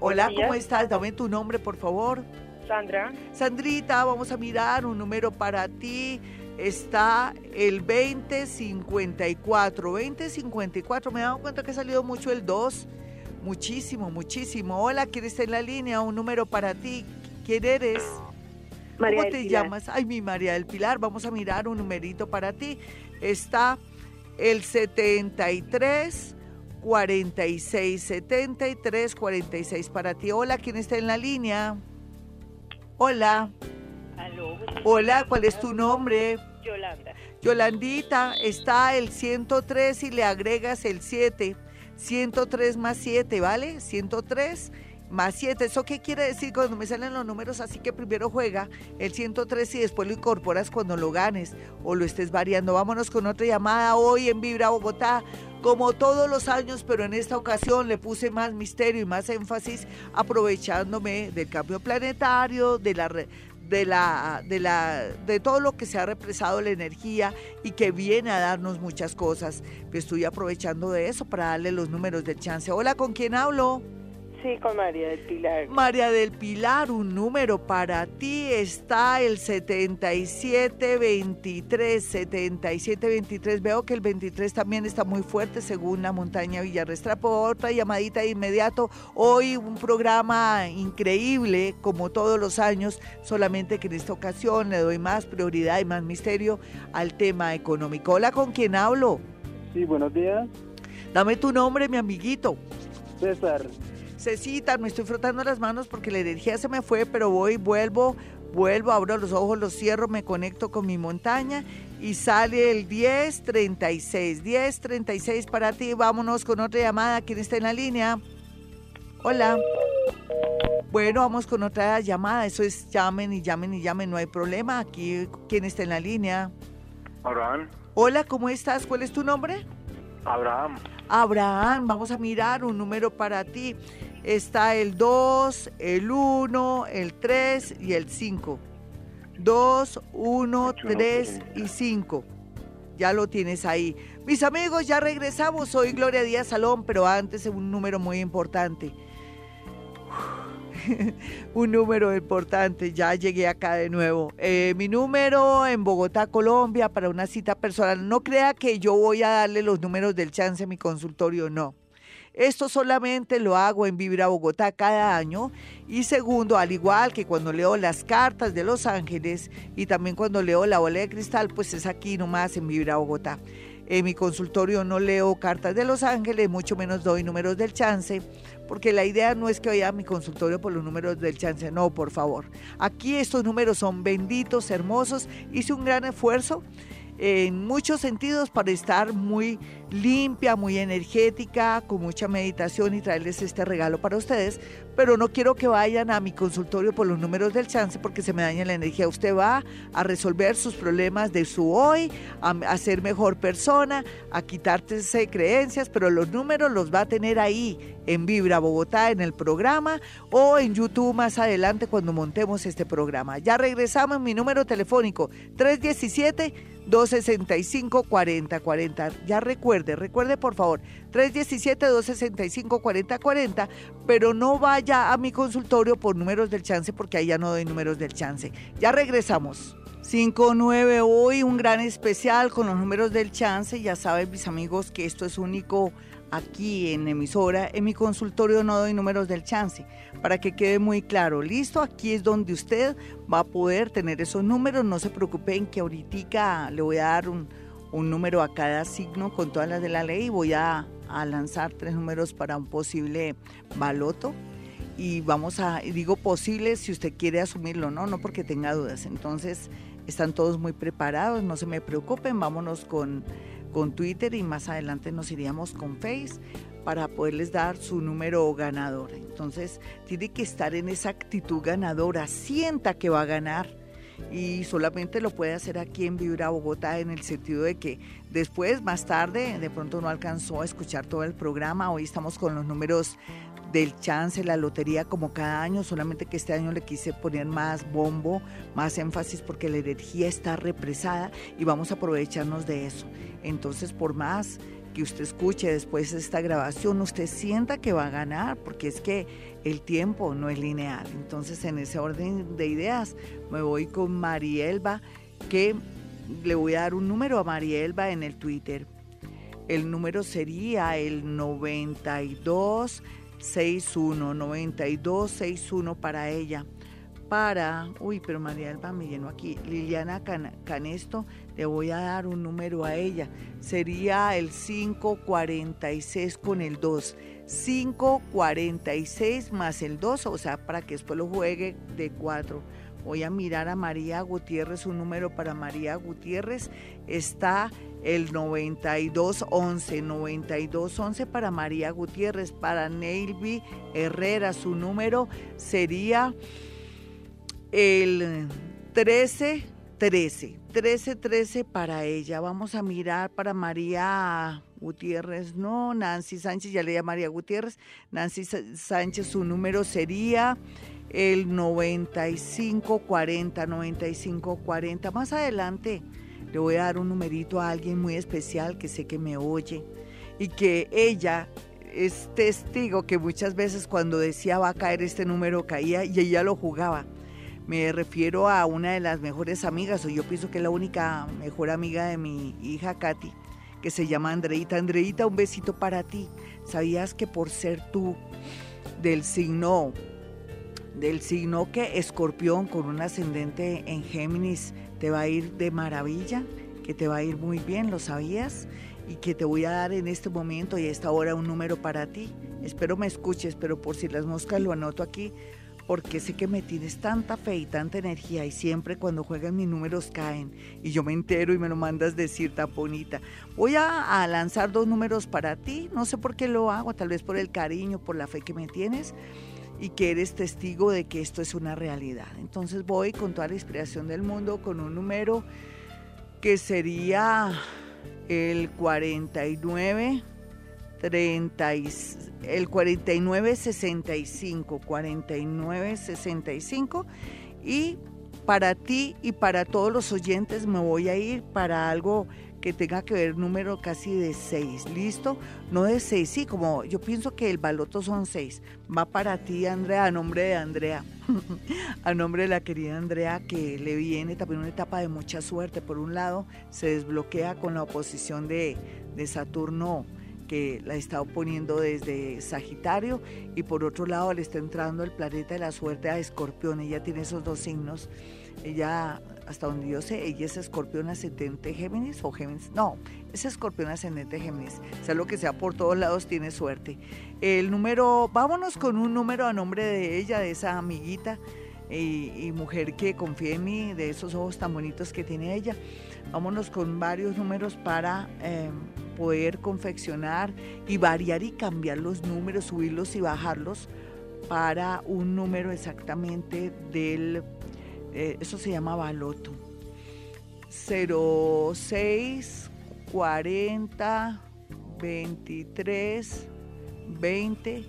Speaker 2: Hola, ¿cómo
Speaker 5: días.
Speaker 2: estás? Dame tu nombre, por favor.
Speaker 5: Sandra.
Speaker 2: Sandrita, vamos a mirar un número para ti. Está el 2054. 2054. Me he dado cuenta que ha salido mucho el 2. Muchísimo, muchísimo. Hola, ¿quién está en la línea? Un número para ti. ¿Quién eres?
Speaker 5: María
Speaker 2: ¿Cómo te
Speaker 5: Pilar.
Speaker 2: llamas? Ay, mi María del Pilar. Vamos a mirar un numerito para ti. Está el 73 46 73 46 para ti. Hola, ¿quién está en la línea? Hola.
Speaker 6: Aló,
Speaker 2: Hola, ¿cuál es tu nombre?
Speaker 6: Yolanda.
Speaker 2: Yolandita, está el 103 y le agregas el 7. 103 más 7, ¿vale? 103 más 7. ¿Eso qué quiere decir cuando me salen los números? Así que primero juega el 103 y después lo incorporas cuando lo ganes o lo estés variando. Vámonos con otra llamada hoy en Vibra Bogotá. Como todos los años, pero en esta ocasión le puse más misterio y más énfasis aprovechándome del cambio planetario, de la, de la, de la, de todo lo que se ha represado la energía y que viene a darnos muchas cosas. Estoy aprovechando de eso para darle los números del chance. Hola, ¿con quién hablo?
Speaker 6: Sí, con María del Pilar.
Speaker 2: María del Pilar, un número para ti está el 7723, 7723. Veo que el 23 también está muy fuerte según la montaña Villarrestra. Por otra llamadita de inmediato. Hoy un programa increíble, como todos los años, solamente que en esta ocasión le doy más prioridad y más misterio al tema económico. Hola, ¿con quién hablo?
Speaker 4: Sí, buenos días.
Speaker 2: Dame tu nombre, mi amiguito.
Speaker 4: César.
Speaker 2: Cecita, me estoy frotando las manos porque la energía se me fue, pero voy, vuelvo, vuelvo, abro los ojos, los cierro, me conecto con mi montaña y sale el 1036. 1036 para ti. Vámonos con otra llamada. ¿Quién está en la línea? Hola. Bueno, vamos con otra llamada. Eso es llamen y llamen y llamen, no hay problema. Aquí, ¿quién está en la línea?
Speaker 4: Abraham.
Speaker 2: Hola, ¿cómo estás? ¿Cuál es tu nombre?
Speaker 4: Abraham.
Speaker 2: Abraham, vamos a mirar un número para ti. Está el 2, el 1, el 3 y el 5. 2, 1, 3 y 5. Ya lo tienes ahí. Mis amigos, ya regresamos. Soy Gloria Díaz Salón, pero antes un número muy importante. un número importante, ya llegué acá de nuevo. Eh, mi número en Bogotá, Colombia, para una cita personal. No crea que yo voy a darle los números del chance a mi consultorio, no. Esto solamente lo hago en Vibra Bogotá cada año. Y segundo, al igual que cuando leo las cartas de Los Ángeles y también cuando leo la bola de cristal, pues es aquí nomás en Vibra Bogotá. En mi consultorio no leo cartas de Los Ángeles, mucho menos doy números del chance, porque la idea no es que vaya a mi consultorio por los números del chance, no, por favor. Aquí estos números son benditos, hermosos. Hice un gran esfuerzo en muchos sentidos para estar muy limpia, muy energética, con mucha meditación y traerles este regalo para ustedes. Pero no quiero que vayan a mi consultorio por los números del chance porque se me daña la energía. Usted va a resolver sus problemas de su hoy, a, a ser mejor persona, a quitarse creencias, pero los números los va a tener ahí en Vibra Bogotá en el programa o en YouTube más adelante cuando montemos este programa. Ya regresamos, mi número telefónico 317 265-4040. Ya recuerde, por favor, 317-265-4040, pero no vaya a mi consultorio por números del chance porque ahí ya no doy números del chance. Ya regresamos. 59 hoy, un gran especial con los números del chance. Ya saben mis amigos que esto es único aquí en emisora. En mi consultorio no doy números del chance, para que quede muy claro. Listo, aquí es donde usted va a poder tener esos números. No se preocupen que ahorita le voy a dar un, un número a cada signo con todas las de la ley voy a, a lanzar tres números para un posible baloto y vamos a, digo posible si usted quiere asumirlo, ¿no? No porque tenga dudas. Entonces, están todos muy preparados, no se me preocupen, vámonos con, con Twitter y más adelante nos iríamos con Face para poderles dar su número ganador. Entonces, tiene que estar en esa actitud ganadora, sienta que va a ganar y solamente lo puede hacer aquí en Vibra Bogotá en el sentido de que después, más tarde, de pronto no alcanzó a escuchar todo el programa. Hoy estamos con los números del chance, la lotería como cada año, solamente que este año le quise poner más bombo, más énfasis porque la energía está represada y vamos a aprovecharnos de eso. Entonces, por más que usted escuche después esta grabación, usted sienta que va a ganar, porque es que el tiempo no es lineal. Entonces, en ese orden de ideas, me voy con Marielba, que le voy a dar un número a Marielba en el Twitter. El número sería el 92 61 92 61 para ella. Para, uy, pero María Alba me llenó aquí. Liliana Canesto, le voy a dar un número a ella. Sería el 546 con el 2. 546 más el 2, o sea, para que después lo juegue de 4. Voy a mirar a María Gutiérrez, un número para María Gutiérrez está el 9211, 9211 para María Gutiérrez, para Neilby Herrera, su número sería el 1313, 1313 para ella. Vamos a mirar para María Gutiérrez, no, Nancy Sánchez, ya leía María Gutiérrez, Nancy Sánchez, su número sería el 9540, 9540. Más adelante le voy a dar un numerito a alguien muy especial que sé que me oye y que ella es testigo que muchas veces cuando decía va a caer este número caía y ella lo jugaba. Me refiero a una de las mejores amigas, o yo pienso que es la única mejor amiga de mi hija Katy, que se llama Andreita. Andreita, un besito para ti. ¿Sabías que por ser tú del signo del signo que escorpión con un ascendente en Géminis te va a ir de maravilla, que te va a ir muy bien, ¿lo sabías? Y que te voy a dar en este momento y a esta hora un número para ti. Espero me escuches, pero por si las moscas lo anoto aquí, porque sé que me tienes tanta fe y tanta energía y siempre cuando juegan mis números caen y yo me entero y me lo mandas decir tan bonita. Voy a, a lanzar dos números para ti, no sé por qué lo hago, tal vez por el cariño, por la fe que me tienes y que eres testigo de que esto es una realidad. Entonces voy con toda la inspiración del mundo con un número que sería el 49 30 el 49 65 49 65 y para ti y para todos los oyentes me voy a ir para algo que tenga que ver número casi de 6, ¿listo? No de 6, sí, como yo pienso que el baloto son 6. Va para ti, Andrea, a nombre de Andrea, a nombre de la querida Andrea, que le viene también una etapa de mucha suerte. Por un lado, se desbloquea con la oposición de, de Saturno que la está oponiendo desde Sagitario y por otro lado le está entrando el planeta de la suerte a Escorpión. Ella tiene esos dos signos. Ella hasta donde yo sé, ella es escorpión ascendente Géminis o Géminis. No, es escorpión ascendente Géminis. Sea lo que sea, por todos lados tiene suerte. El número, vámonos con un número a nombre de ella, de esa amiguita y, mujer que confía en mí, de esos ojos tan bonitos que tiene ella. Vámonos con varios números para em, poder confeccionar y variar y cambiar los números, subirlos y bajarlos para un número exactamente del eh, eso se llama baloto. 06 40 23 20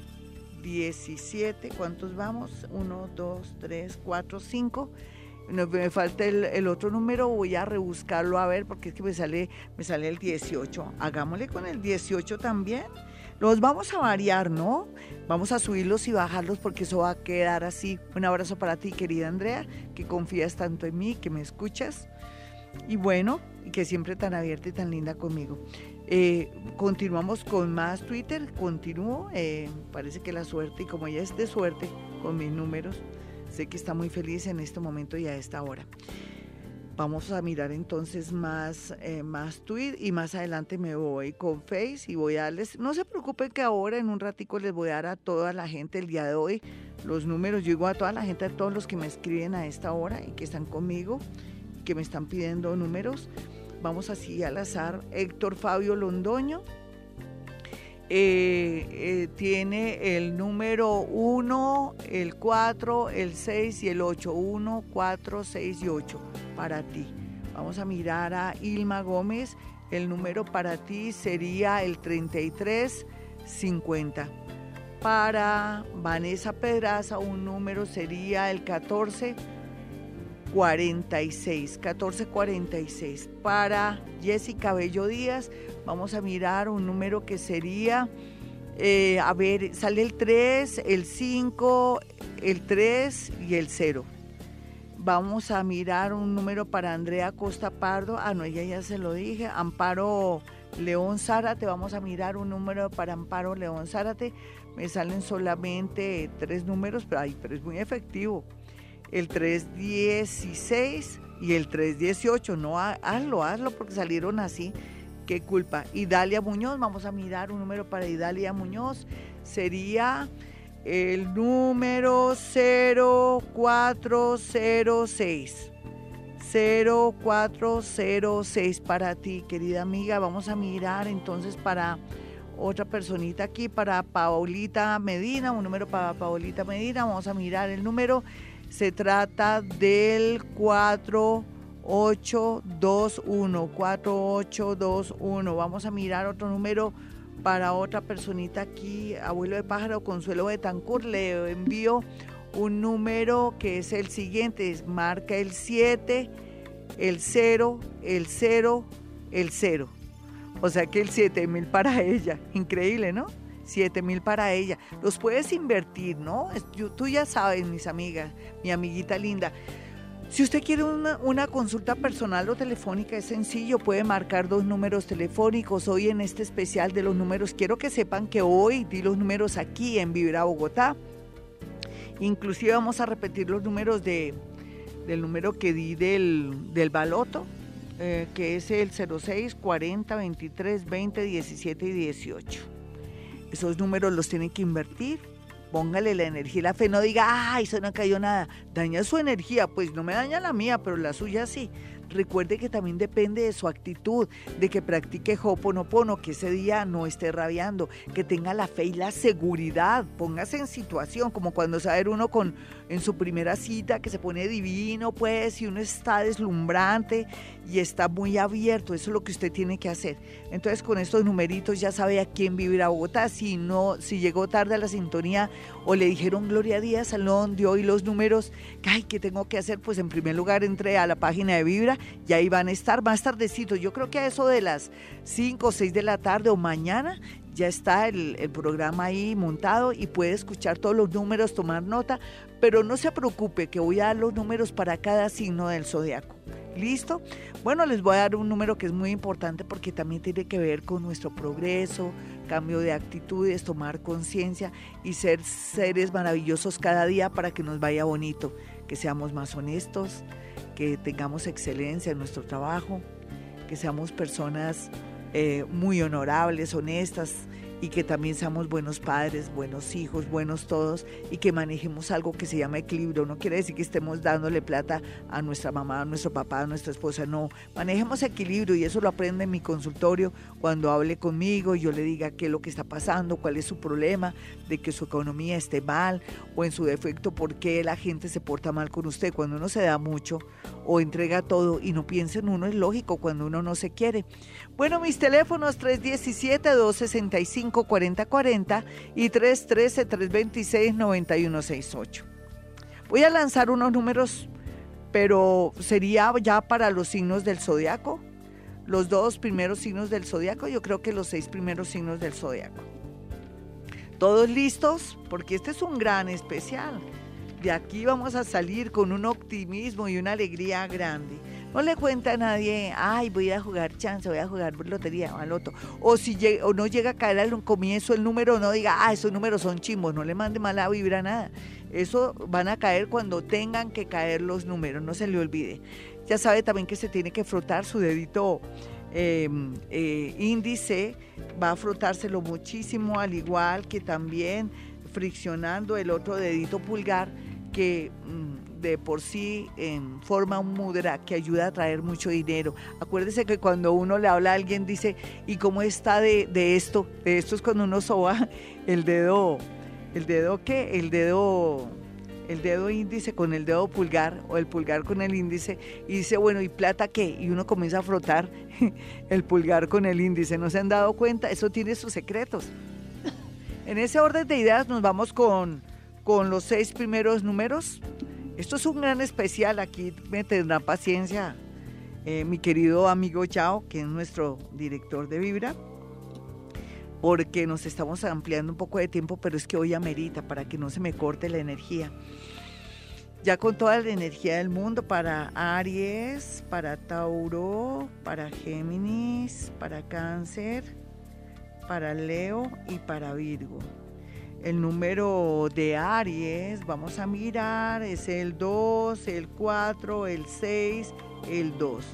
Speaker 2: 17. ¿Cuántos vamos? 1, 2, 3, 4, 5. Me falta el, otro número, voy a rebuscarlo a ver porque es que me sale, me sale el 18. Hagámosle con el 18 también. Los vamos a variar, ¿no? Vamos a subirlos y bajarlos porque eso va a quedar así. Un abrazo para ti, querida Andrea, que confías tanto en mí, que me escuchas. Y bueno, y que siempre tan abierta y tan linda conmigo. Eh, continuamos con más Twitter, continúo. Eh, parece que la suerte, y como ella es de suerte con mis números, sé que está muy feliz en este momento y a esta hora. Vamos a mirar entonces más, eh, más tweet y más adelante me voy con Face y voy a darles, no se preocupen que ahora en un ratico les voy a dar a toda la gente el día de hoy los números, yo digo a toda la gente, a todos los que me escriben a esta hora y que están conmigo, que me están pidiendo números. Vamos así al azar, Héctor Fabio Londoño, eh, eh, tiene el número 1, el 4, el 6 y el 8. 1, 4, 6 y 8 para ti. Vamos a mirar a Ilma Gómez. El número para ti sería el 33, 50. Para Vanessa Pedraza un número sería el 14, 46, 1446. Para Jessica Bello Díaz, vamos a mirar un número que sería, eh, a ver, sale el 3, el 5, el 3 y el 0. Vamos a mirar un número para Andrea Costa Pardo. Ah, no, ella ya se lo dije. Amparo León Zárate, vamos a mirar un número para Amparo León Zárate. Me salen solamente tres números, pero, es muy efectivo. El 316 y el 318. No, hazlo, hazlo porque salieron así. Qué culpa. Idalia Muñoz, vamos a mirar un número para Idalia Muñoz. Sería el número 0406. 0406 para ti, querida amiga. Vamos a mirar entonces para otra personita aquí, para Paulita Medina, un número para Paulita Medina. Vamos a mirar el número. Se trata del 4821, 4821. Vamos a mirar otro número para otra personita aquí, abuelo de pájaro, Consuelo de Tancur. Le envío un número que es el siguiente, marca el 7, el 0, el 0, el 0. O sea que el 7 mil para ella, increíble, ¿no? 7 mil para ella. Los puedes invertir, ¿no? Tú ya sabes, mis amigas, mi amiguita linda. Si usted quiere una, una, consulta personal o telefónica, es sencillo, puede marcar dos números telefónicos. Hoy en este especial de los números, quiero que sepan que hoy di los números aquí en Vibra Bogotá. Inclusive vamos a repetir los números de, del número que di del, del baloto, eh, que es el 06, 40, 23, 20, 17 y 18. Esos números los tienen que invertir. Póngale la energía y la fe. No diga, ay, eso no cayó nada. Daña su energía. Pues no me daña la mía, pero la suya sí. Recuerde que también depende de su actitud, de que practique Hoponopono, que ese día no esté rabiando, que tenga la fe y la seguridad. Póngase en situación, como cuando sabe uno con en su primera cita que se pone divino, pues, y uno está deslumbrante y está muy abierto. Eso es lo que usted tiene que hacer. Entonces, con estos numeritos ya sabe a quién vivir a Bogotá. Si no, si llegó tarde a la sintonía o le dijeron Gloria Díaz, Salón de hoy los números, ay, ¿qué tengo que hacer? Pues en primer lugar entré a la página de Vibra y ahí van a estar más tardecito. Yo creo que a eso de las 5 o 6 de la tarde o mañana ya está el, el, programa ahí montado y puede escuchar todos los números, tomar nota, pero no se preocupe que voy a dar los números para cada signo del zodiaco. ¿Listo? Bueno, les voy a dar un número que es muy importante porque también tiene que ver con nuestro progreso, cambio de actitudes, tomar conciencia y ser seres maravillosos cada día para que nos vaya bonito, que seamos más honestos, que tengamos excelencia en nuestro trabajo, que seamos personas eh, muy honorables, honestas y que también seamos buenos padres, buenos hijos, buenos todos y que manejemos algo que se llama equilibrio. No quiere decir que estemos dándole plata a nuestra mamá, a nuestro papá, a nuestra esposa, no. Manejemos equilibrio y eso lo aprende en mi consultorio cuando hable conmigo y yo le diga qué es lo que está pasando, cuál es su problema, de que su economía esté mal o en su defecto por qué la gente se porta mal con usted. Cuando uno se da mucho o entrega todo y no piensa en uno es lógico cuando uno no se quiere. Bueno, mis teléfonos 317-265-4040 y 313-326-9168. Voy a lanzar unos números, pero sería ya para los signos del zodiaco. Los dos primeros signos del zodiaco, yo creo que los seis primeros signos del zodiaco. ¿Todos listos? Porque este es un gran especial. De aquí vamos a salir con un optimismo y una alegría grande. No le cuenta a nadie, ay, voy a jugar chance, voy a jugar lotería o. O si llega, o no llega a caer al comienzo el número, no diga, ah, esos números son chimbos, no le mande mala vibra nada. Eso van a caer cuando tengan que caer los números, no se le olvide. Ya sabe también que se tiene que frotar su dedito eh, eh, índice, va a frotárselo muchísimo, al igual que también friccionando el otro dedito pulgar que mm, de por sí forma un mudra que ayuda a traer mucho dinero. Acuérdese que cuando uno le habla a alguien dice, ¿y cómo está de, de esto? De esto es cuando uno soba el dedo, ¿el dedo qué? El dedo, el dedo índice con el dedo pulgar o el pulgar con el índice y dice, bueno, ¿y plata qué? Y uno comienza a frotar el pulgar con el índice. ¿No se han dado cuenta? Eso tiene sus secretos. En ese orden de ideas nos vamos con con los seis primeros números. Esto es un gran especial, aquí me tendrá paciencia eh, mi querido amigo Chao, que es nuestro director de Vibra, porque nos estamos ampliando un poco de tiempo, pero es que hoy amerita para que no se me corte la energía. ya con toda la energía del mundo para Aries, para Tauro, para Géminis, para Cáncer, para Leo y para Virgo. El número de Aries, vamos a mirar, es el 2, el 4, el 6, el 2.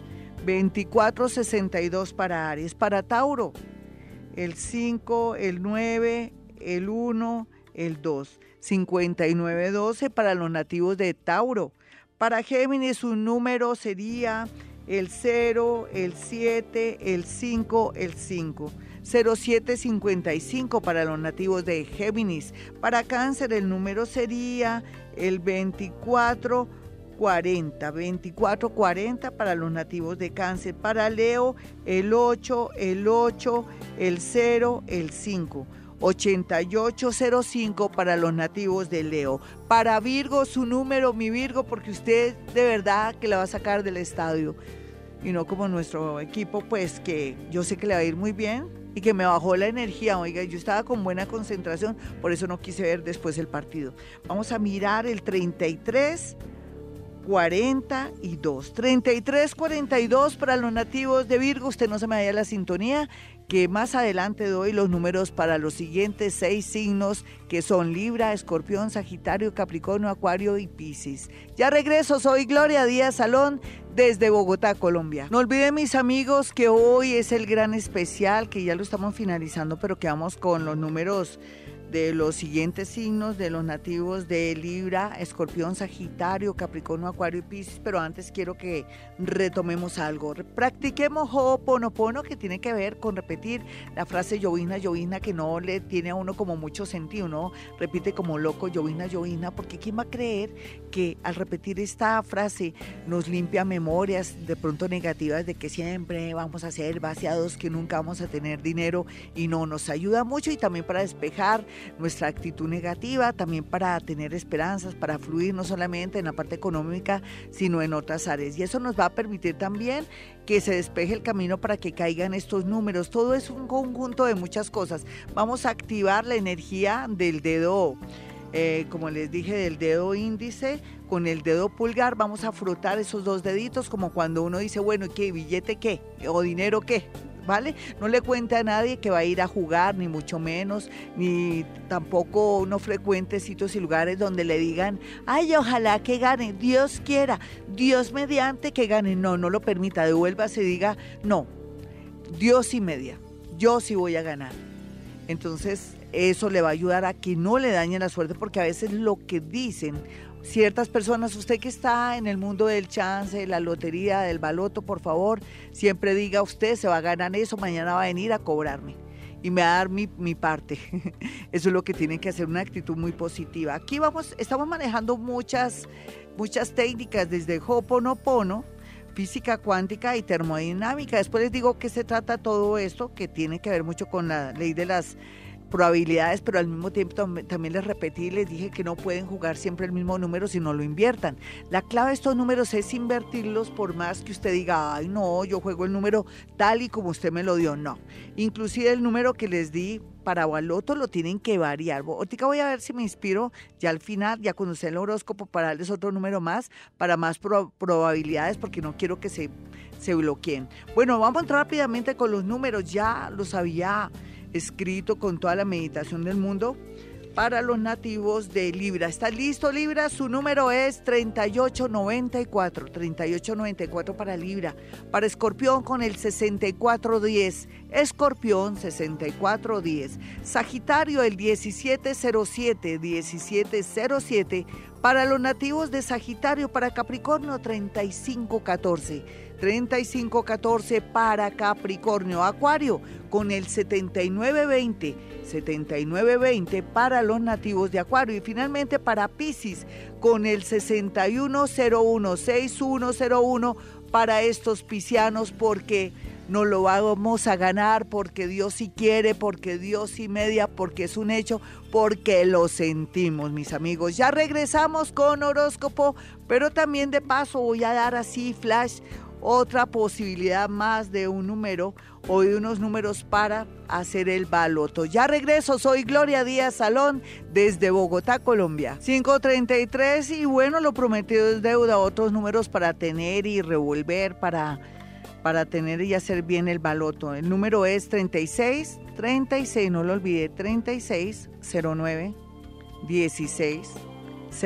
Speaker 2: 2462 para Aries. Para Tauro, el 5, el 9, el 1, el 2. 5912 para los nativos de Tauro. Para Géminis su número sería el 0, el 7, el 5, el 5. 0755 para los nativos de Géminis. Para Cáncer el número sería el 2440, 2440 para los nativos de Cáncer. Para Leo el 8, el 8, el 0, el 5. 8805 para los nativos de Leo. Para Virgo, su número, mi Virgo, porque usted de verdad que la va a sacar del estadio. Y no como nuestro equipo, pues que yo sé que le va a ir muy bien y que me bajó la energía. Oiga, yo estaba con buena concentración, por eso no quise ver después el partido. Vamos a mirar el 33. 42. 33, 42 para los nativos de Virgo. Usted no se me vaya la sintonía que más adelante doy los números para los siguientes seis signos que son Libra, Escorpión, Sagitario, Capricornio, Acuario y Piscis. Ya regreso, soy Gloria Díaz Salón desde Bogotá, Colombia. No olviden mis amigos que hoy es el gran especial, que ya lo estamos finalizando, pero que vamos con los números de los siguientes signos de los nativos de Libra, Escorpión, Sagitario, Capricornio, Acuario y Piscis, pero antes quiero que retomemos algo. Practiquemos Ho'oponopono que tiene que ver con repetir la frase llovina, llovina que no le tiene a uno como mucho sentido, ¿no? Repite como loco llovina, llovina, porque ¿quién va a creer que al repetir esta frase nos limpia memorias de pronto negativas de que siempre vamos a ser vaciados, que nunca vamos a tener dinero y no nos ayuda mucho y también para despejar nuestra actitud negativa, también para tener esperanzas, para fluir no solamente en la parte económica, sino en otras áreas. Y eso nos va a permitir también que se despeje el camino para que caigan estos números. Todo es un conjunto de muchas cosas. Vamos a activar la energía del dedo. Eh, como les dije, del dedo índice con el dedo pulgar vamos a frotar esos dos deditos como cuando uno dice, bueno, ¿qué billete qué? ¿O dinero qué? ¿Vale? No le cuente a nadie que va a ir a jugar, ni mucho menos, ni tampoco uno frecuente sitios y lugares donde le digan, ay, ojalá que gane, Dios quiera, Dios mediante que gane. No, no lo permita, devuélvase y diga, no, Dios y media, yo sí voy a ganar. Entonces, eso le va a ayudar a que no le dañe la suerte, porque a veces lo que dicen ciertas personas, usted que está en el mundo del chance, la lotería, del baloto, por favor, siempre diga usted se va a ganar eso, mañana va a venir a cobrarme y me va a dar mi, parte. Eso es lo que tiene que hacer, una actitud muy positiva. Aquí vamos, estamos manejando muchas, muchas técnicas desde Hoponopono, física cuántica y termodinámica. Después les digo que se trata todo esto, que tiene que ver mucho con la ley de las probabilidades, pero al mismo tiempo también les repetí y les dije que no pueden jugar siempre el mismo número si no lo inviertan. La clave de estos números es invertirlos por más que usted diga, ay no, yo juego el número tal y como usted me lo dio. No, inclusive el número que les di para Baloto lo tienen que variar. Ahorita voy a ver si me inspiro ya al final, ya sea el horóscopo, para darles otro número más, para más probabilidades, porque no quiero que se, se bloqueen. Bueno, vamos a entrar rápidamente con los números. Ya los había escrito con toda la meditación del mundo para los nativos de Libra. ¿Está listo Libra? Su número es 3894, 3894 para Libra. Para Escorpión con el 6410, Escorpión 6410. Sagitario el 1707, 1707. Para los nativos de Sagitario, para Capricornio 3514. 3514 para Capricornio. Acuario con el 7920. 7920 para los nativos de Acuario. Y finalmente para Pisces con el 6101. 6101 para estos piscianos porque no lo vamos a ganar porque Dios sí quiere, porque Dios sí media, porque es un hecho, porque lo sentimos, mis amigos. Ya regresamos con horóscopo, pero también de paso voy a dar así flash otra posibilidad más de un número o de unos números para hacer el baloto. Ya regreso, soy Gloria Díaz Salón desde Bogotá, Colombia. 533 y bueno, lo prometido es deuda, otros números para tener y revolver, para, para tener y hacer bien el baloto. El número es 36, 36, no lo olvide, 36, 09, 16,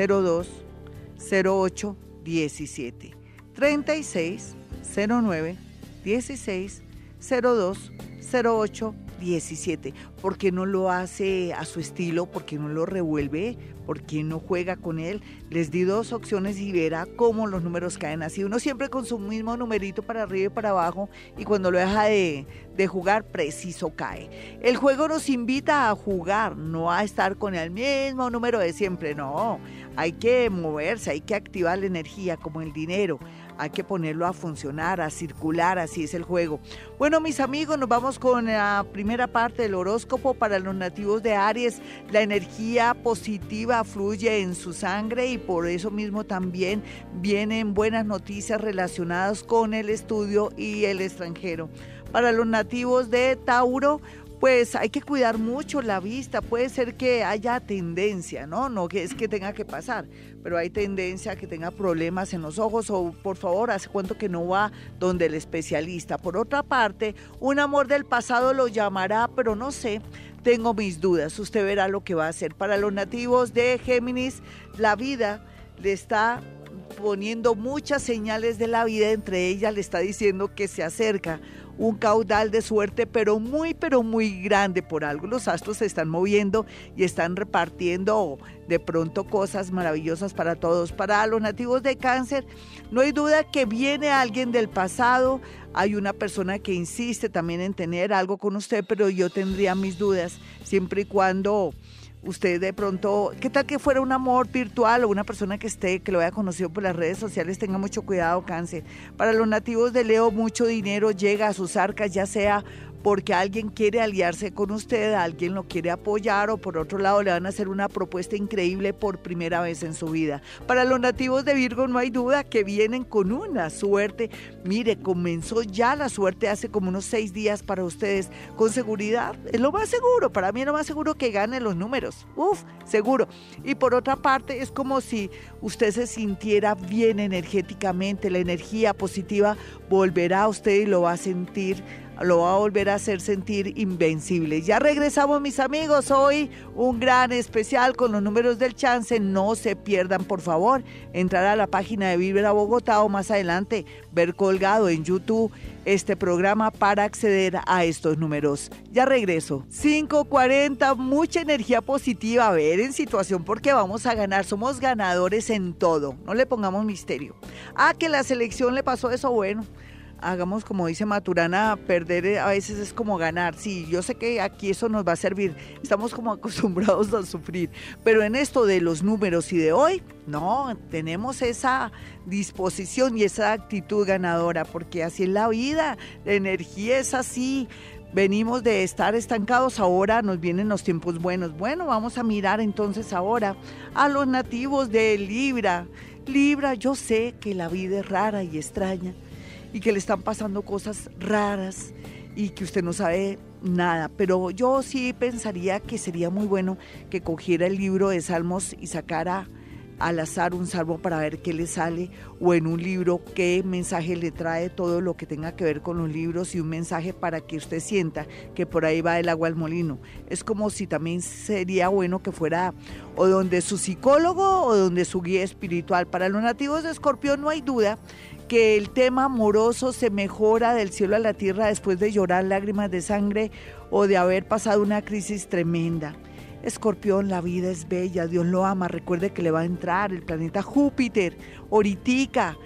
Speaker 2: 02, 08, 17. 36, 09, 16, 02 08 17. ¿Por qué no lo hace a su estilo? ¿Por qué no lo revuelve? ¿Por qué no juega con él? Les di dos opciones y verá cómo los números caen así. Uno siempre con su mismo numerito para arriba y para abajo y cuando lo deja de, de jugar, preciso cae. El juego nos invita a jugar, no a estar con el mismo número de siempre. No, hay que moverse, hay que activar la energía como el dinero hay que ponerlo a funcionar, a circular, así es el juego. Bueno, mis amigos, nos vamos con la primera parte del horóscopo para los nativos de Aries. La energía positiva fluye en su sangre y por eso mismo también vienen buenas noticias relacionadas con el estudio y el extranjero. Para los nativos de Tauro, pues hay que cuidar mucho la vista. Puede ser que haya tendencia, ¿no? No que es que tenga que pasar, pero hay tendencia a que tenga problemas en los ojos o por favor, hace cuánto que no va donde el especialista. Por otra parte, un amor del pasado lo llamará, pero no sé. Tengo mis dudas, usted verá lo que va a hacer. Para los nativos de Géminis, la vida le está poniendo muchas señales de la vida, entre ellas le está diciendo que se acerca un caudal de suerte, pero muy, pero muy grande por algo. Los astros se están moviendo y están repartiendo de pronto cosas maravillosas para todos. Para los nativos de cáncer, no hay duda que viene alguien del pasado, hay una persona que insiste también en tener algo con usted, pero yo tendría mis dudas siempre y cuando usted de pronto, ¿qué tal que fuera un amor virtual o una persona que esté, que lo haya conocido por las redes sociales? Tenga mucho cuidado, cáncer. Para los nativos de Leo, mucho dinero llega a sus arcas, ya sea porque alguien quiere aliarse con usted, alguien lo quiere apoyar o por otro lado le van a hacer una propuesta increíble por primera vez en su vida. Para los nativos de Virgo no hay duda que vienen con una suerte. Mire, comenzó ya la suerte hace como unos seis días para ustedes. Con seguridad, es lo más seguro. Para mí es lo más seguro que gane los números. Uf, seguro. Y por otra parte, es como si usted se sintiera bien energéticamente. La energía positiva volverá a usted y lo va a sentir lo va a volver a hacer sentir invencible. Ya regresamos mis amigos, hoy un gran especial con los números del chance, no se pierdan por favor, entrar a la página de Vibra Bogotá o más adelante ver colgado en YouTube este programa para acceder a estos números. Ya regreso. 540, mucha energía positiva. A ver, en situación porque vamos a ganar. Somos ganadores en todo. No le pongamos misterio. Ah, que la selección le pasó eso. Bueno, hagamos como dice Maturana, perder eh, a veces es como ganar. Sí, yo sé que aquí eso nos va a servir. Estamos como acostumbrados a sufrir. Pero en esto de los números y de hoy, no, tenemos esa disposición y esa actitud ganadora, porque así es la vida. La energía es así. Venimos de estar estancados, ahora nos vienen los tiempos buenos. Bueno, vamos a mirar entonces ahora a los nativos de Libra. Libra, yo sé que la vida es rara y extraña y que le están pasando cosas raras y que usted no sabe nada. Pero yo sí pensaría que sería muy bueno que cogiera el libro de Salmos y sacara al azar un salmo para ver qué le sale o en un libro qué mensaje le trae todo lo que tenga que ver con los libros y un mensaje para que usted sienta que por ahí va el agua al molino. Es como si también sería bueno que fuera o donde su psicólogo o donde su guía espiritual. Para los nativos de Escorpión no hay duda que el tema amoroso se mejora del cielo a la tierra después de llorar lágrimas de sangre o de haber pasado una crisis tremenda. Escorpión, la vida es bella, Dios lo ama. Recuerde que le va a entrar el planeta Júpiter, Oritica,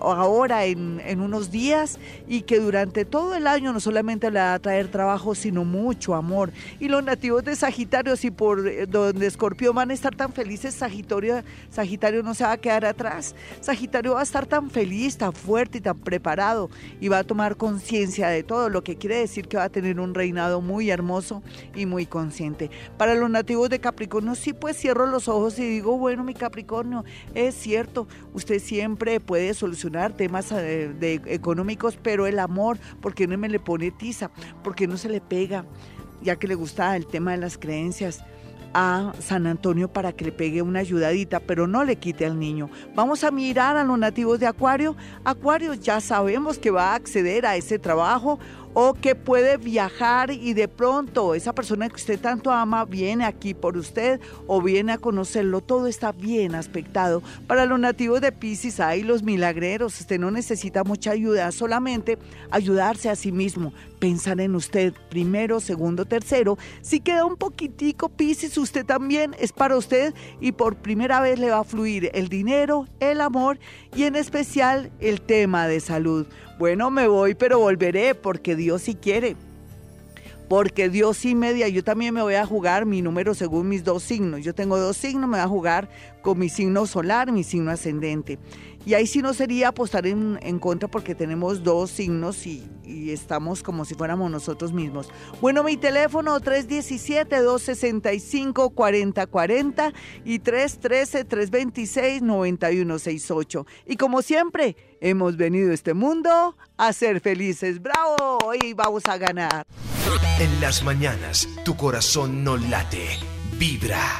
Speaker 2: ahora en, unos días y que durante todo el año no solamente le va a traer trabajo, sino mucho amor. Y los nativos de Sagitario, si por eh, donde Escorpio van a estar tan felices, Sagitario, Sagitario no se va a quedar atrás. Sagitario va a estar tan feliz, tan fuerte y tan preparado y va a tomar conciencia de todo, lo que quiere decir que va a tener un reinado muy hermoso y muy consciente. Para los nativos de Capricornio, sí pues cierro los ojos y digo, bueno, mi Capricornio, es cierto, usted siempre puede solucionar solucionar temas eh, de, económicos, pero el amor, porque no me le pone tiza? porque no se le pega? Ya que le gusta el tema de las creencias a San Antonio para que le pegue una ayudadita, pero no le quite al niño. Vamos a mirar a los nativos de Acuario. Acuario ya sabemos que va a acceder a ese trabajo o que puede viajar y de pronto esa persona que usted tanto ama viene aquí por usted o viene a conocerlo, todo está bien aspectado. Para los nativos de Pisces hay los milagreros, usted no necesita mucha ayuda, solamente ayudarse a sí mismo, pensar en usted primero, segundo, tercero. Si queda un poquitico Pisces, usted también es para usted y por primera vez le va a fluir el dinero, el amor y en especial el tema de salud. Bueno, me voy, pero volveré porque Dios sí quiere. Porque Dios sí media, yo también me voy a jugar mi número según mis dos signos. Yo tengo dos signos, me voy a jugar con mi signo solar, mi signo ascendente. Y ahí sí no sería apostar en, contra porque tenemos dos signos y, estamos como si fuéramos nosotros mismos. Bueno, mi teléfono 317-265-4040 y 313-326-9168. Y como siempre, hemos venido a este mundo a ser felices. ¡Bravo! Y vamos a ganar.
Speaker 1: En las mañanas, tu corazón no late, vibra.